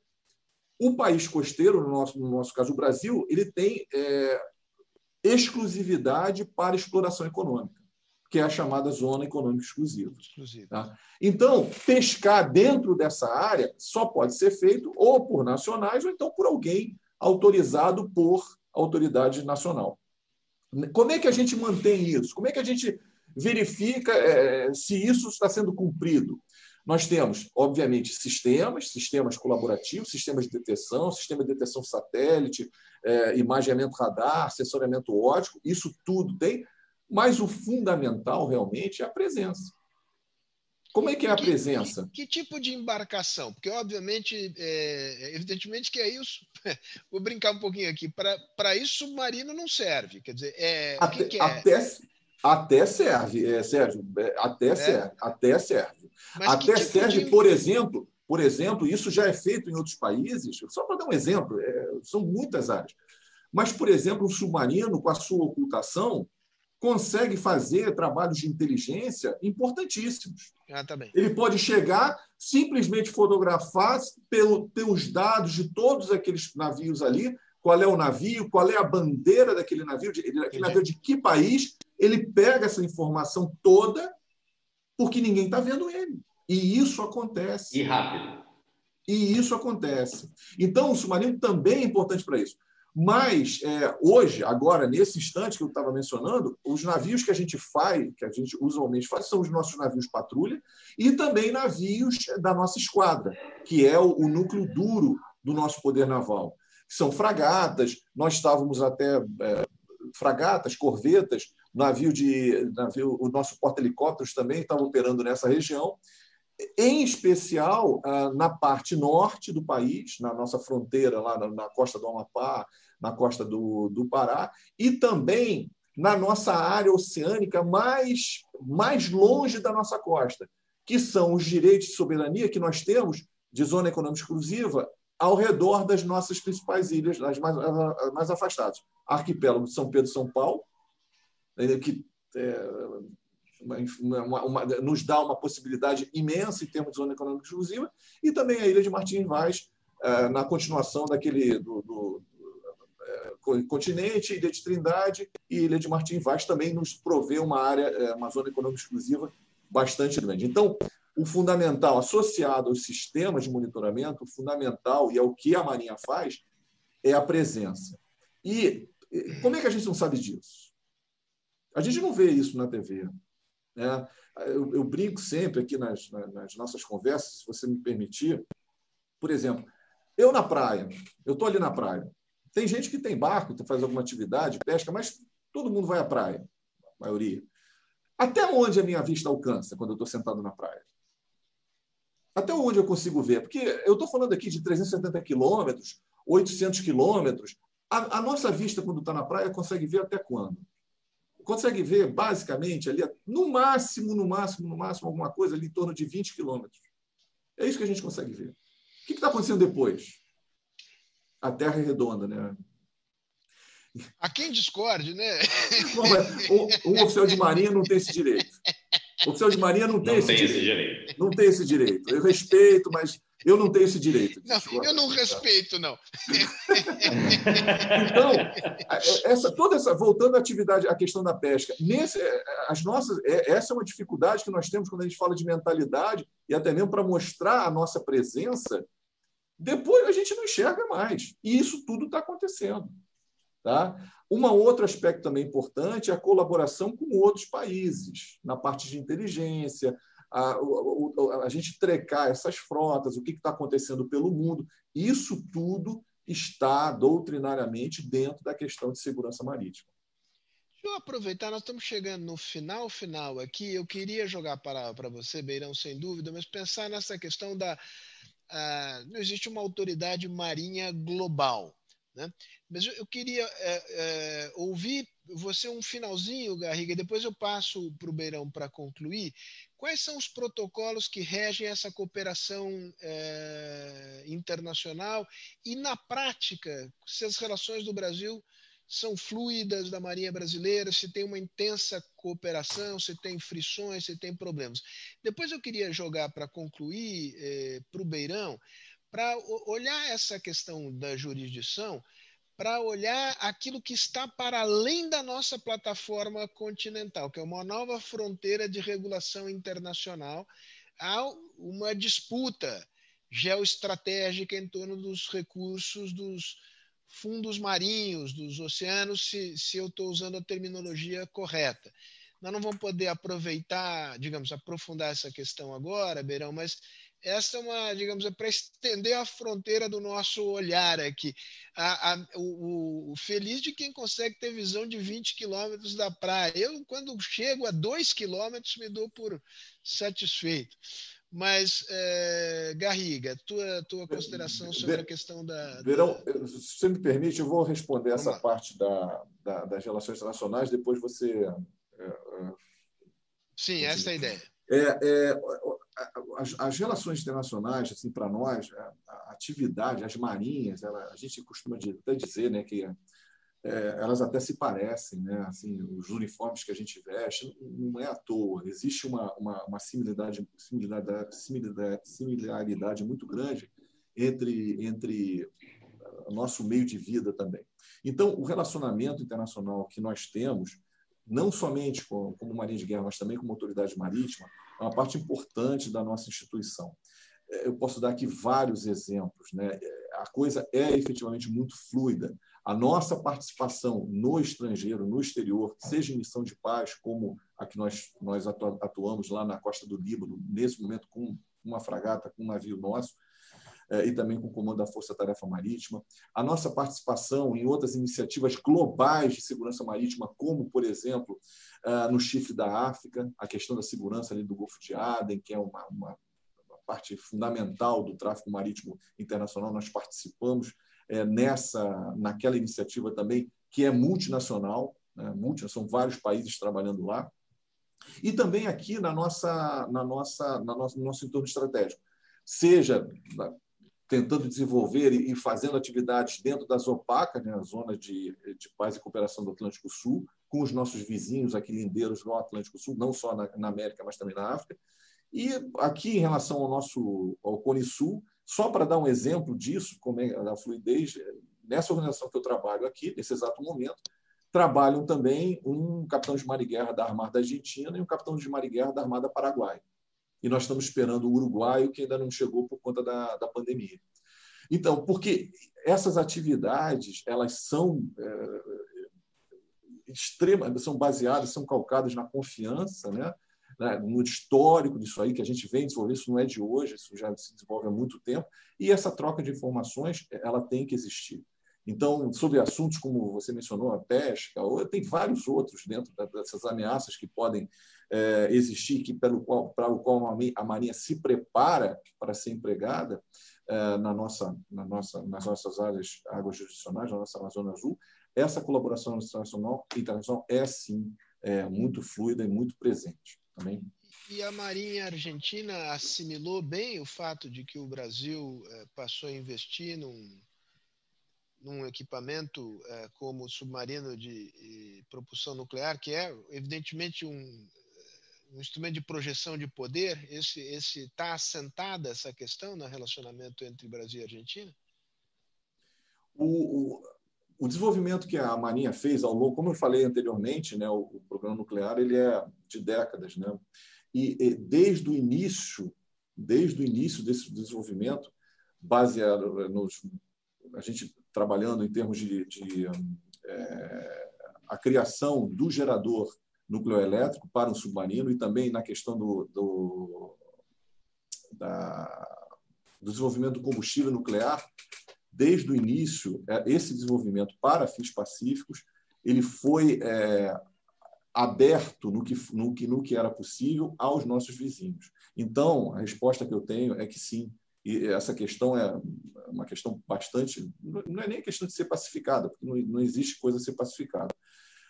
O país costeiro, no nosso, no nosso caso o Brasil, ele tem é, exclusividade para exploração econômica que é a chamada zona econômica exclusiva. Tá? Então, pescar dentro dessa área só pode ser feito ou por nacionais ou então por alguém autorizado por autoridade nacional. Como é que a gente mantém isso? Como é que a gente verifica é, se isso está sendo cumprido? Nós temos, obviamente, sistemas, sistemas colaborativos, sistemas de detecção, sistema de detecção satélite, é, imaginamento radar, sensoriamento óptico, isso tudo tem, mas o fundamental realmente é a presença. Como é que é a presença? Que, que, que tipo de embarcação? Porque, obviamente, é, evidentemente que é isso. Vou brincar um pouquinho aqui. Para isso, submarino não serve. Quer dizer, é, até, o que, é? Até, até serve, é, Sérgio. É, até é? serve. Até serve. Mas até tipo serve, de... por exemplo, por exemplo, isso já é feito em outros países. Só para dar um exemplo, é, são muitas áreas. Mas, por exemplo, um submarino com a sua ocultação, consegue fazer trabalhos de inteligência importantíssimos. Ah, tá Ele pode chegar, simplesmente fotografar pelo, pelos dados de todos aqueles navios ali, qual é o navio, qual é a bandeira daquele navio, aquele navio de que país, ele pega essa informação toda, porque ninguém está vendo ele. E isso acontece. E rápido. E isso acontece. Então, o submarino também é importante para isso. Mas, é, hoje, agora, nesse instante que eu estava mencionando, os navios que a gente faz, que a gente usualmente faz, são os nossos navios patrulha e também navios da nossa esquadra, que é o, o núcleo duro do nosso poder naval. São fragatas, nós estávamos até é, fragatas, corvetas, navio de navio, o nosso porta-helicópteros também estava operando nessa região, em especial ah, na parte norte do país, na nossa fronteira, lá na costa do Amapá, na costa do, do Pará, e também na nossa área oceânica mais, mais longe da nossa costa, que são os direitos de soberania que nós temos de zona econômica exclusiva ao redor das nossas principais ilhas, as mais, mais afastadas. Arquipélago de São Pedro e São Paulo, eh, que é, uma, uma, nos dá uma possibilidade imensa em termos de zona econômica exclusiva, e também a ilha de Martins Vaz, eh, na continuação daquele do, do, do eh, continente, Ilha de Trindade e Ilha de Martins Vaz também nos provê uma área, eh, uma zona econômica exclusiva bastante grande. Então, o fundamental associado aos sistemas de monitoramento, o fundamental e é o que a Marinha faz, é a presença. E como é que a gente não sabe disso? A gente não vê isso na TV. Né? Eu, eu, brinco sempre aqui nas, nas nossas conversas, se você me permitir. Por exemplo, eu na praia, eu estou ali na praia. Tem gente que tem barco, faz alguma atividade, pesca, mas todo mundo vai à praia, a maioria. Até onde a minha vista alcança quando eu estou sentado na praia? Até onde eu consigo ver? Porque eu estou falando aqui de 370 quilômetros, 800 quilômetros. A, a nossa vista, quando está na praia, consegue ver até quando? Consegue ver, basicamente, ali, no máximo, no máximo, no máximo, alguma coisa ali em torno de 20 quilômetros. É isso que a gente consegue ver. O que está acontecendo depois? A Terra é redonda, né? A quem discorde, né? Um, um oficial de marinha não tem esse direito. O oficial de marinha não tem, não esse, tem direito. esse direito. Não tem esse direito. Eu respeito, mas eu não tenho esse direito. Não, eu não respeito, não. então, essa, toda essa, voltando à atividade, à questão da pesca, nesse, as nossas, é, essa é uma dificuldade que nós temos quando a gente fala de mentalidade e até mesmo para mostrar a nossa presença. Depois a gente não enxerga mais. E isso tudo está acontecendo. Tá? Um outro aspecto também importante é a colaboração com outros países, na parte de inteligência, a, a, a gente trecar essas frotas, o que está acontecendo pelo mundo. Isso tudo está doutrinariamente dentro da questão de segurança marítima. Deixa eu aproveitar, nós estamos chegando no final, final aqui. Eu queria jogar para, para você, Beirão, sem dúvida, mas pensar nessa questão da. Não existe uma autoridade marinha global. Né? Mas eu, eu queria é, é, ouvir você um finalzinho, Garriga, depois eu passo para o Beirão para concluir. Quais são os protocolos que regem essa cooperação é, internacional e, na prática, se as relações do Brasil são fluidas da Marinha Brasileira, se tem uma intensa cooperação, se tem frições, se tem problemas. Depois eu queria jogar para concluir é, para o Beirão, para olhar essa questão da jurisdição para olhar aquilo que está para além da nossa plataforma continental, que é uma nova fronteira de regulação internacional. Há uma disputa geoestratégica em torno dos recursos dos fundos marinhos, dos oceanos, se, se eu estou usando a terminologia correta. Nós não vamos poder aproveitar, digamos, aprofundar essa questão agora, Beirão, mas essa é uma, digamos, é para estender a fronteira do nosso olhar aqui. A, a, o, o, feliz de quem consegue ter visão de 20 quilômetros da praia. Eu, quando chego a 2 quilômetros, me dou por satisfeito. Mas, é, Garriga, tua, tua consideração sobre a questão da. Verão, da... se você me permite, eu vou responder Vamos essa lá. parte da, da, das relações internacionais, depois você. É, é, Sim, essa é a ideia. É, é, as, as, relações internacionais, assim, para nós, a, a, atividade, as marinhas, ela, a gente costuma até dizer né, que é, elas até se parecem, né? Assim, os uniformes que a gente veste não é à toa. Existe uma, uma, uma similaridade, similaridade, similaridade, similaridade muito grande entre, entre o nosso meio de vida também. Então, o relacionamento internacional que nós temos, não somente com, como Marinha de Guerra, mas também como autoridade marítima, é uma parte importante da nossa instituição. É, eu posso dar aqui vários exemplos. Né? A coisa é efetivamente muito fluida. A nossa participação no estrangeiro, no exterior, seja em missão de paz, como a que nós, nós atuamos lá na costa do Líbano, nesse momento com uma fragata, com um navio nosso, é, e também com o comando da Força Tarefa Marítima. A nossa participação em outras iniciativas globais de segurança marítima, como, por exemplo, é, no Chifre da África, a questão da segurança ali do Golfo de Aden, que é uma, uma parte fundamental do tráfego marítimo internacional, nós participamos é, nessa, naquela iniciativa também, que é multinacional, né? são vários países trabalhando lá, e também aqui na nossa, na nossa, na nossa, no nosso entorno estratégico, seja tentando desenvolver e fazendo atividades dentro das OPACA, né, a Zona de, de Paz e Cooperação do Atlântico Sul, com os nossos vizinhos aqui lindeiros no Atlântico Sul, não só na, na América, mas também na África. E aqui, em relação ao nosso ao Cone Sul, só para dar um exemplo disso, como é a fluidez, nessa organização que eu trabalho aqui, nesse exato momento, trabalham também um capitão de mar e guerra da Armada Argentina e um capitão de mar e guerra da Armada Paraguai e nós estamos esperando o uruguaio, que ainda não chegou por conta da, da pandemia. Então, porque essas atividades elas são é, extrema, são baseadas, são calcadas na confiança, né? né? no histórico disso aí que a gente vem desenvolver, isso não é de hoje, isso já se desenvolve há muito tempo, e essa troca de informações ela tem que existir. Então, sobre assuntos como você mencionou, a pesca, ou tem vários outros dentro dessas ameaças que podem é, existir, que pelo qual, para o qual a Marinha se prepara para ser empregada é, na nossa, na nossa, nas nossas áreas águas jurisdicionais, na nossa Amazônia Azul, essa colaboração internacional, internacional é sim é, muito fluida e muito presente. Também. E a Marinha Argentina assimilou bem o fato de que o Brasil é, passou a investir num num equipamento é, como o submarino de, propulsão nuclear, que é evidentemente um, um instrumento de projeção de poder, esse esse está assentada essa questão no relacionamento entre Brasil e Argentina? O, o, o, desenvolvimento que a Marinha fez ao longo, como eu falei anteriormente, né, o, o programa nuclear ele é de décadas, né? E, e desde o início, desde o início desse desenvolvimento, baseado nos a gente trabalhando em termos de, de é, a criação do gerador nucleoelétrico para um submarino e também na questão do, do, da, do desenvolvimento do combustível nuclear, desde o início, é, esse desenvolvimento para fins pacíficos, ele foi é, aberto no que, no, que, no que era possível aos nossos vizinhos. Então, a resposta que eu tenho é que sim, e essa questão é uma questão bastante. Não é nem questão de ser pacificada, porque não, não existe coisa a ser pacificada.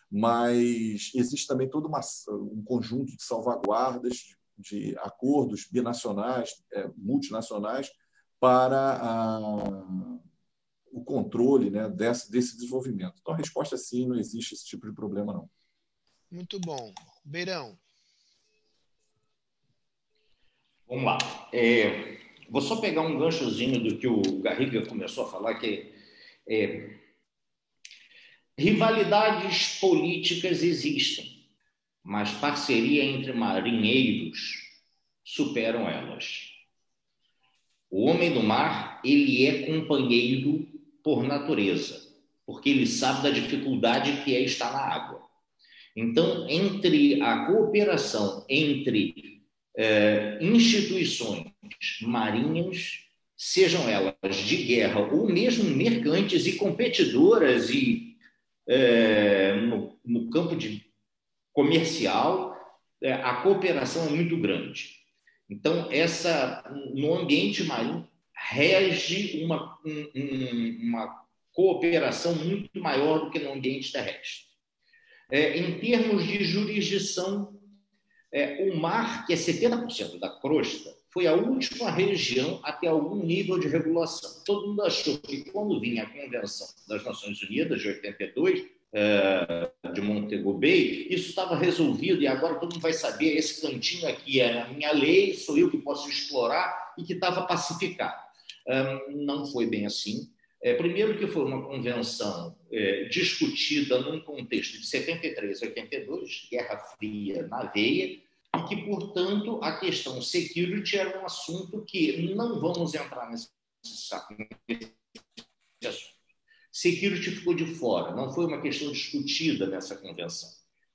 Mas existe também todo uma, um conjunto de salvaguardas, de acordos binacionais, é, multinacionais, para a, o controle né, desse, desse desenvolvimento. Então, a resposta é sim, não existe esse tipo de problema, não. Muito bom. Beirão. Vamos lá. É, Vou só pegar um ganchozinho do que o Garriga começou a falar, que é, rivalidades políticas existem, mas parceria entre marinheiros superam elas. O homem do mar, ele é companheiro por natureza, porque ele sabe da dificuldade que é estar na água. Então, entre a cooperação entre é, instituições marinhas, sejam elas de guerra ou mesmo mercantes e competidoras e é, no, no, campo de comercial, é, a cooperação é muito grande. Então, essa no ambiente marinho rege uma, um, uma cooperação muito maior do que no ambiente terrestre. É, em termos de jurisdição, é, o mar, que é 70% da crosta, foi a última região a ter algum nível de regulação. Todo mundo achou que quando vinha a Convenção das Nações Unidas de 82, é, de Montego Bay, isso estava resolvido e agora todo mundo vai saber esse cantinho aqui é a minha lei, sou eu que posso explorar e que estava pacificado. Não foi bem assim. É, primeiro que foi uma convenção é, discutida num contexto de 73 82, Guerra Fria na veia, e que, portanto, a questão security era um assunto que não vamos entrar nesse, nesse assunto. Security ficou de fora, não foi uma questão discutida nessa convenção.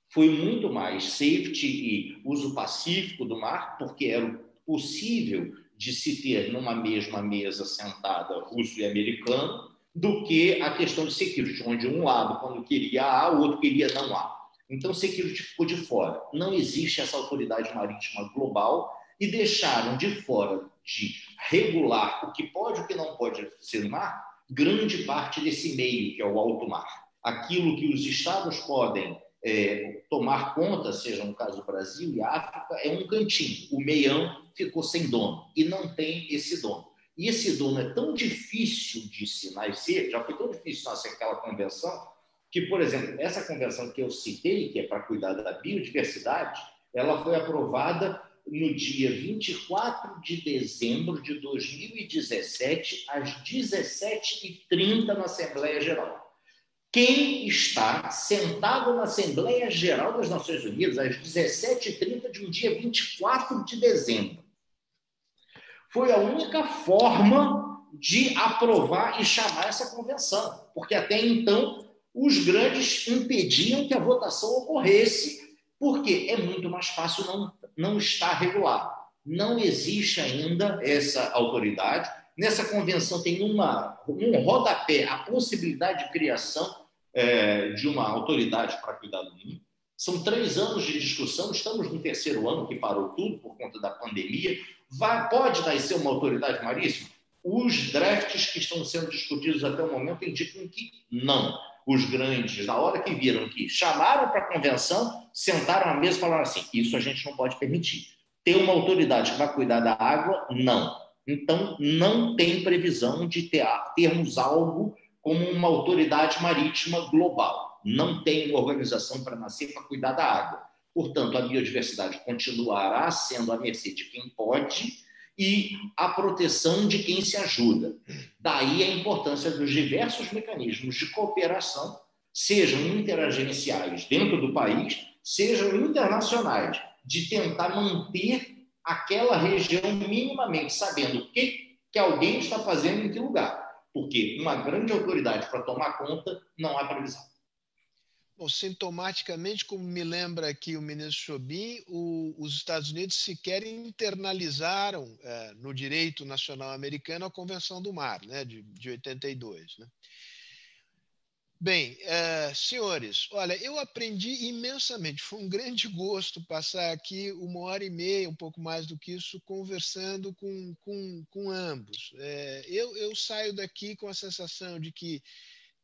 Foi muito mais safety e uso pacífico do mar, porque era possível de se ter numa mesma mesa sentada russo e americano, do que a questão de security, onde um lado, quando queria A, o outro queria não A. Então, security ficou de fora. Não existe essa autoridade marítima global e deixaram de fora de regular o que pode e o que não pode ser no mar, grande parte desse meio, que é o alto mar. Aquilo que os estados podem é, tomar conta, seja no caso do Brasil e África, é um cantinho. O meião ficou sem dono e não tem esse dono. E esse dono é tão difícil de se nascer, já foi tão difícil nascer aquela convenção, que, por exemplo, essa convenção que eu citei, que é para cuidar da biodiversidade, ela foi aprovada no dia 24 de dezembro de 2017, às 17h30, na Assembleia Geral. Quem está sentado na Assembleia Geral das Nações Unidas às 17h30 de um dia 24 de dezembro? Foi a única forma de aprovar e chamar essa convenção, porque até então os grandes impediam que a votação ocorresse, porque é muito mais fácil não, não estar regulado. Não existe ainda essa autoridade. Nessa convenção tem uma, um rodapé a possibilidade de criação é, de uma autoridade para cuidar do mundo. São três anos de discussão, estamos no terceiro ano que parou tudo por conta da pandemia. Vai, pode nascer uma autoridade marítima? Os drafts que estão sendo discutidos até o momento indicam que não os grandes, na hora que viram que chamaram para a convenção, sentaram à mesa e falaram assim: isso a gente não pode permitir. Ter uma autoridade que cuidar da água, não. Então, não tem previsão de ter, termos algo como uma autoridade marítima global. Não tem organização para nascer para cuidar da água. Portanto, a biodiversidade continuará sendo à mercê de quem pode e a proteção de quem se ajuda. Daí a importância dos diversos mecanismos de cooperação, sejam interagenciais dentro do país, sejam internacionais, de tentar manter aquela região minimamente sabendo o que, que alguém está fazendo em que lugar. Porque uma grande autoridade para tomar conta não há previsão. Bom, sintomaticamente, como me lembra aqui o ministro Chobin, o, os Estados Unidos sequer internalizaram é, no direito nacional americano a Convenção do Mar, né, de, de 82. Né? Bem, é, senhores, olha, eu aprendi imensamente. Foi um grande gosto passar aqui uma hora e meia, um pouco mais do que isso, conversando com, com, com ambos. É, eu, eu saio daqui com a sensação de que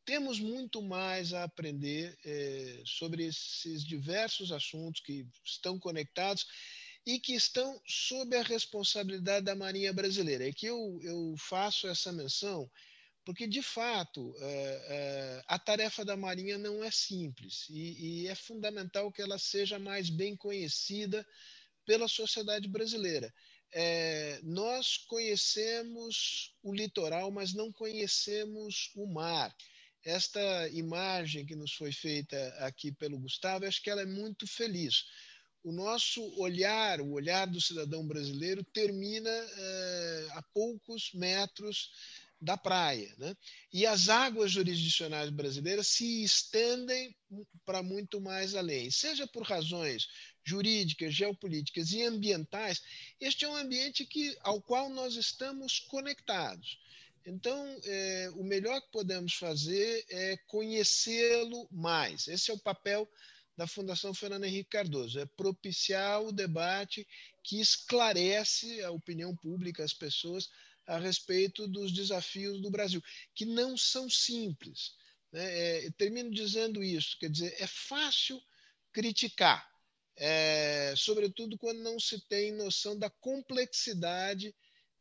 temos muito mais a aprender é, sobre esses diversos assuntos que estão conectados e que estão sob a responsabilidade da Marinha Brasileira. É que eu, eu faço essa menção porque, de fato, é, é, a tarefa da Marinha não é simples e, e é fundamental que ela seja mais bem conhecida pela sociedade brasileira. É, nós conhecemos o litoral, mas não conhecemos o mar esta imagem que nos foi feita aqui pelo Gustavo, acho que ela é muito feliz. O nosso olhar, o olhar do cidadão brasileiro, termina é, a poucos metros da praia. Né? E as águas jurisdicionais brasileiras se estendem para muito mais além, seja por razões jurídicas, geopolíticas e ambientais. Este é um ambiente que, ao qual nós estamos conectados. Então, é, o melhor que podemos fazer é conhecê-lo mais. Esse é o papel da Fundação Fernando Henrique Cardoso, é propiciar o debate que esclarece a opinião pública, as pessoas, a respeito dos desafios do Brasil, que não são simples. Né? É, termino dizendo isso, quer dizer, é fácil criticar, é, sobretudo quando não se tem noção da complexidade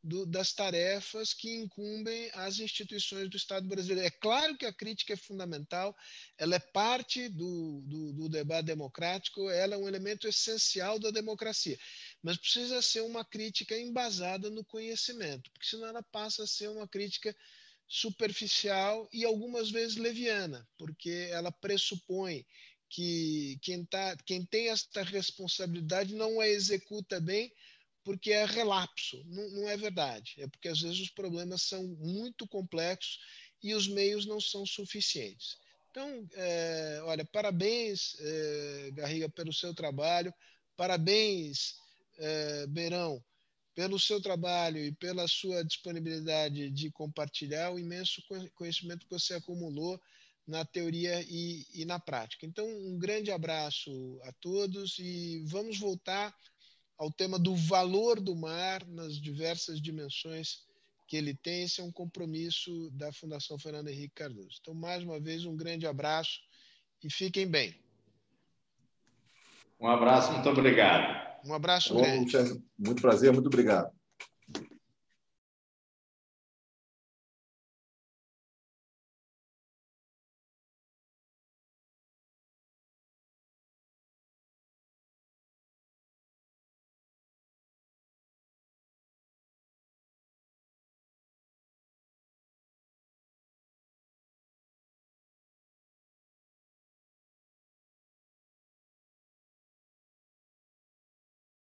do, das tarefas que incumbem as instituições do Estado brasileiro. É claro que a crítica é fundamental, ela é parte do, do, do debate democrático, ela é um elemento essencial da democracia, mas precisa ser uma crítica embasada no conhecimento, porque senão ela passa a ser uma crítica superficial e algumas vezes leviana, porque ela pressupõe que quem, tá, quem tem esta responsabilidade não a executa bem porque é relapso. Não, não é verdade. É porque às vezes os problemas são muito complexos e os meios não são suficientes. Então, é, olha, parabéns, é, Garriga, pelo seu trabalho, parabéns, é, Beirão, pelo seu trabalho e pela sua disponibilidade de compartilhar o imenso conhecimento que você acumulou na teoria e, e, na prática. Então, um grande abraço a todos e vamos voltar ao tema do valor do mar nas diversas dimensões que ele tem. Esse é um compromisso da Fundação Fernando Henrique Cardoso. Então, mais uma vez, um grande abraço e fiquem bem. Um abraço, muito obrigado. Um abraço Bom, grande. Muito prazer, muito obrigado.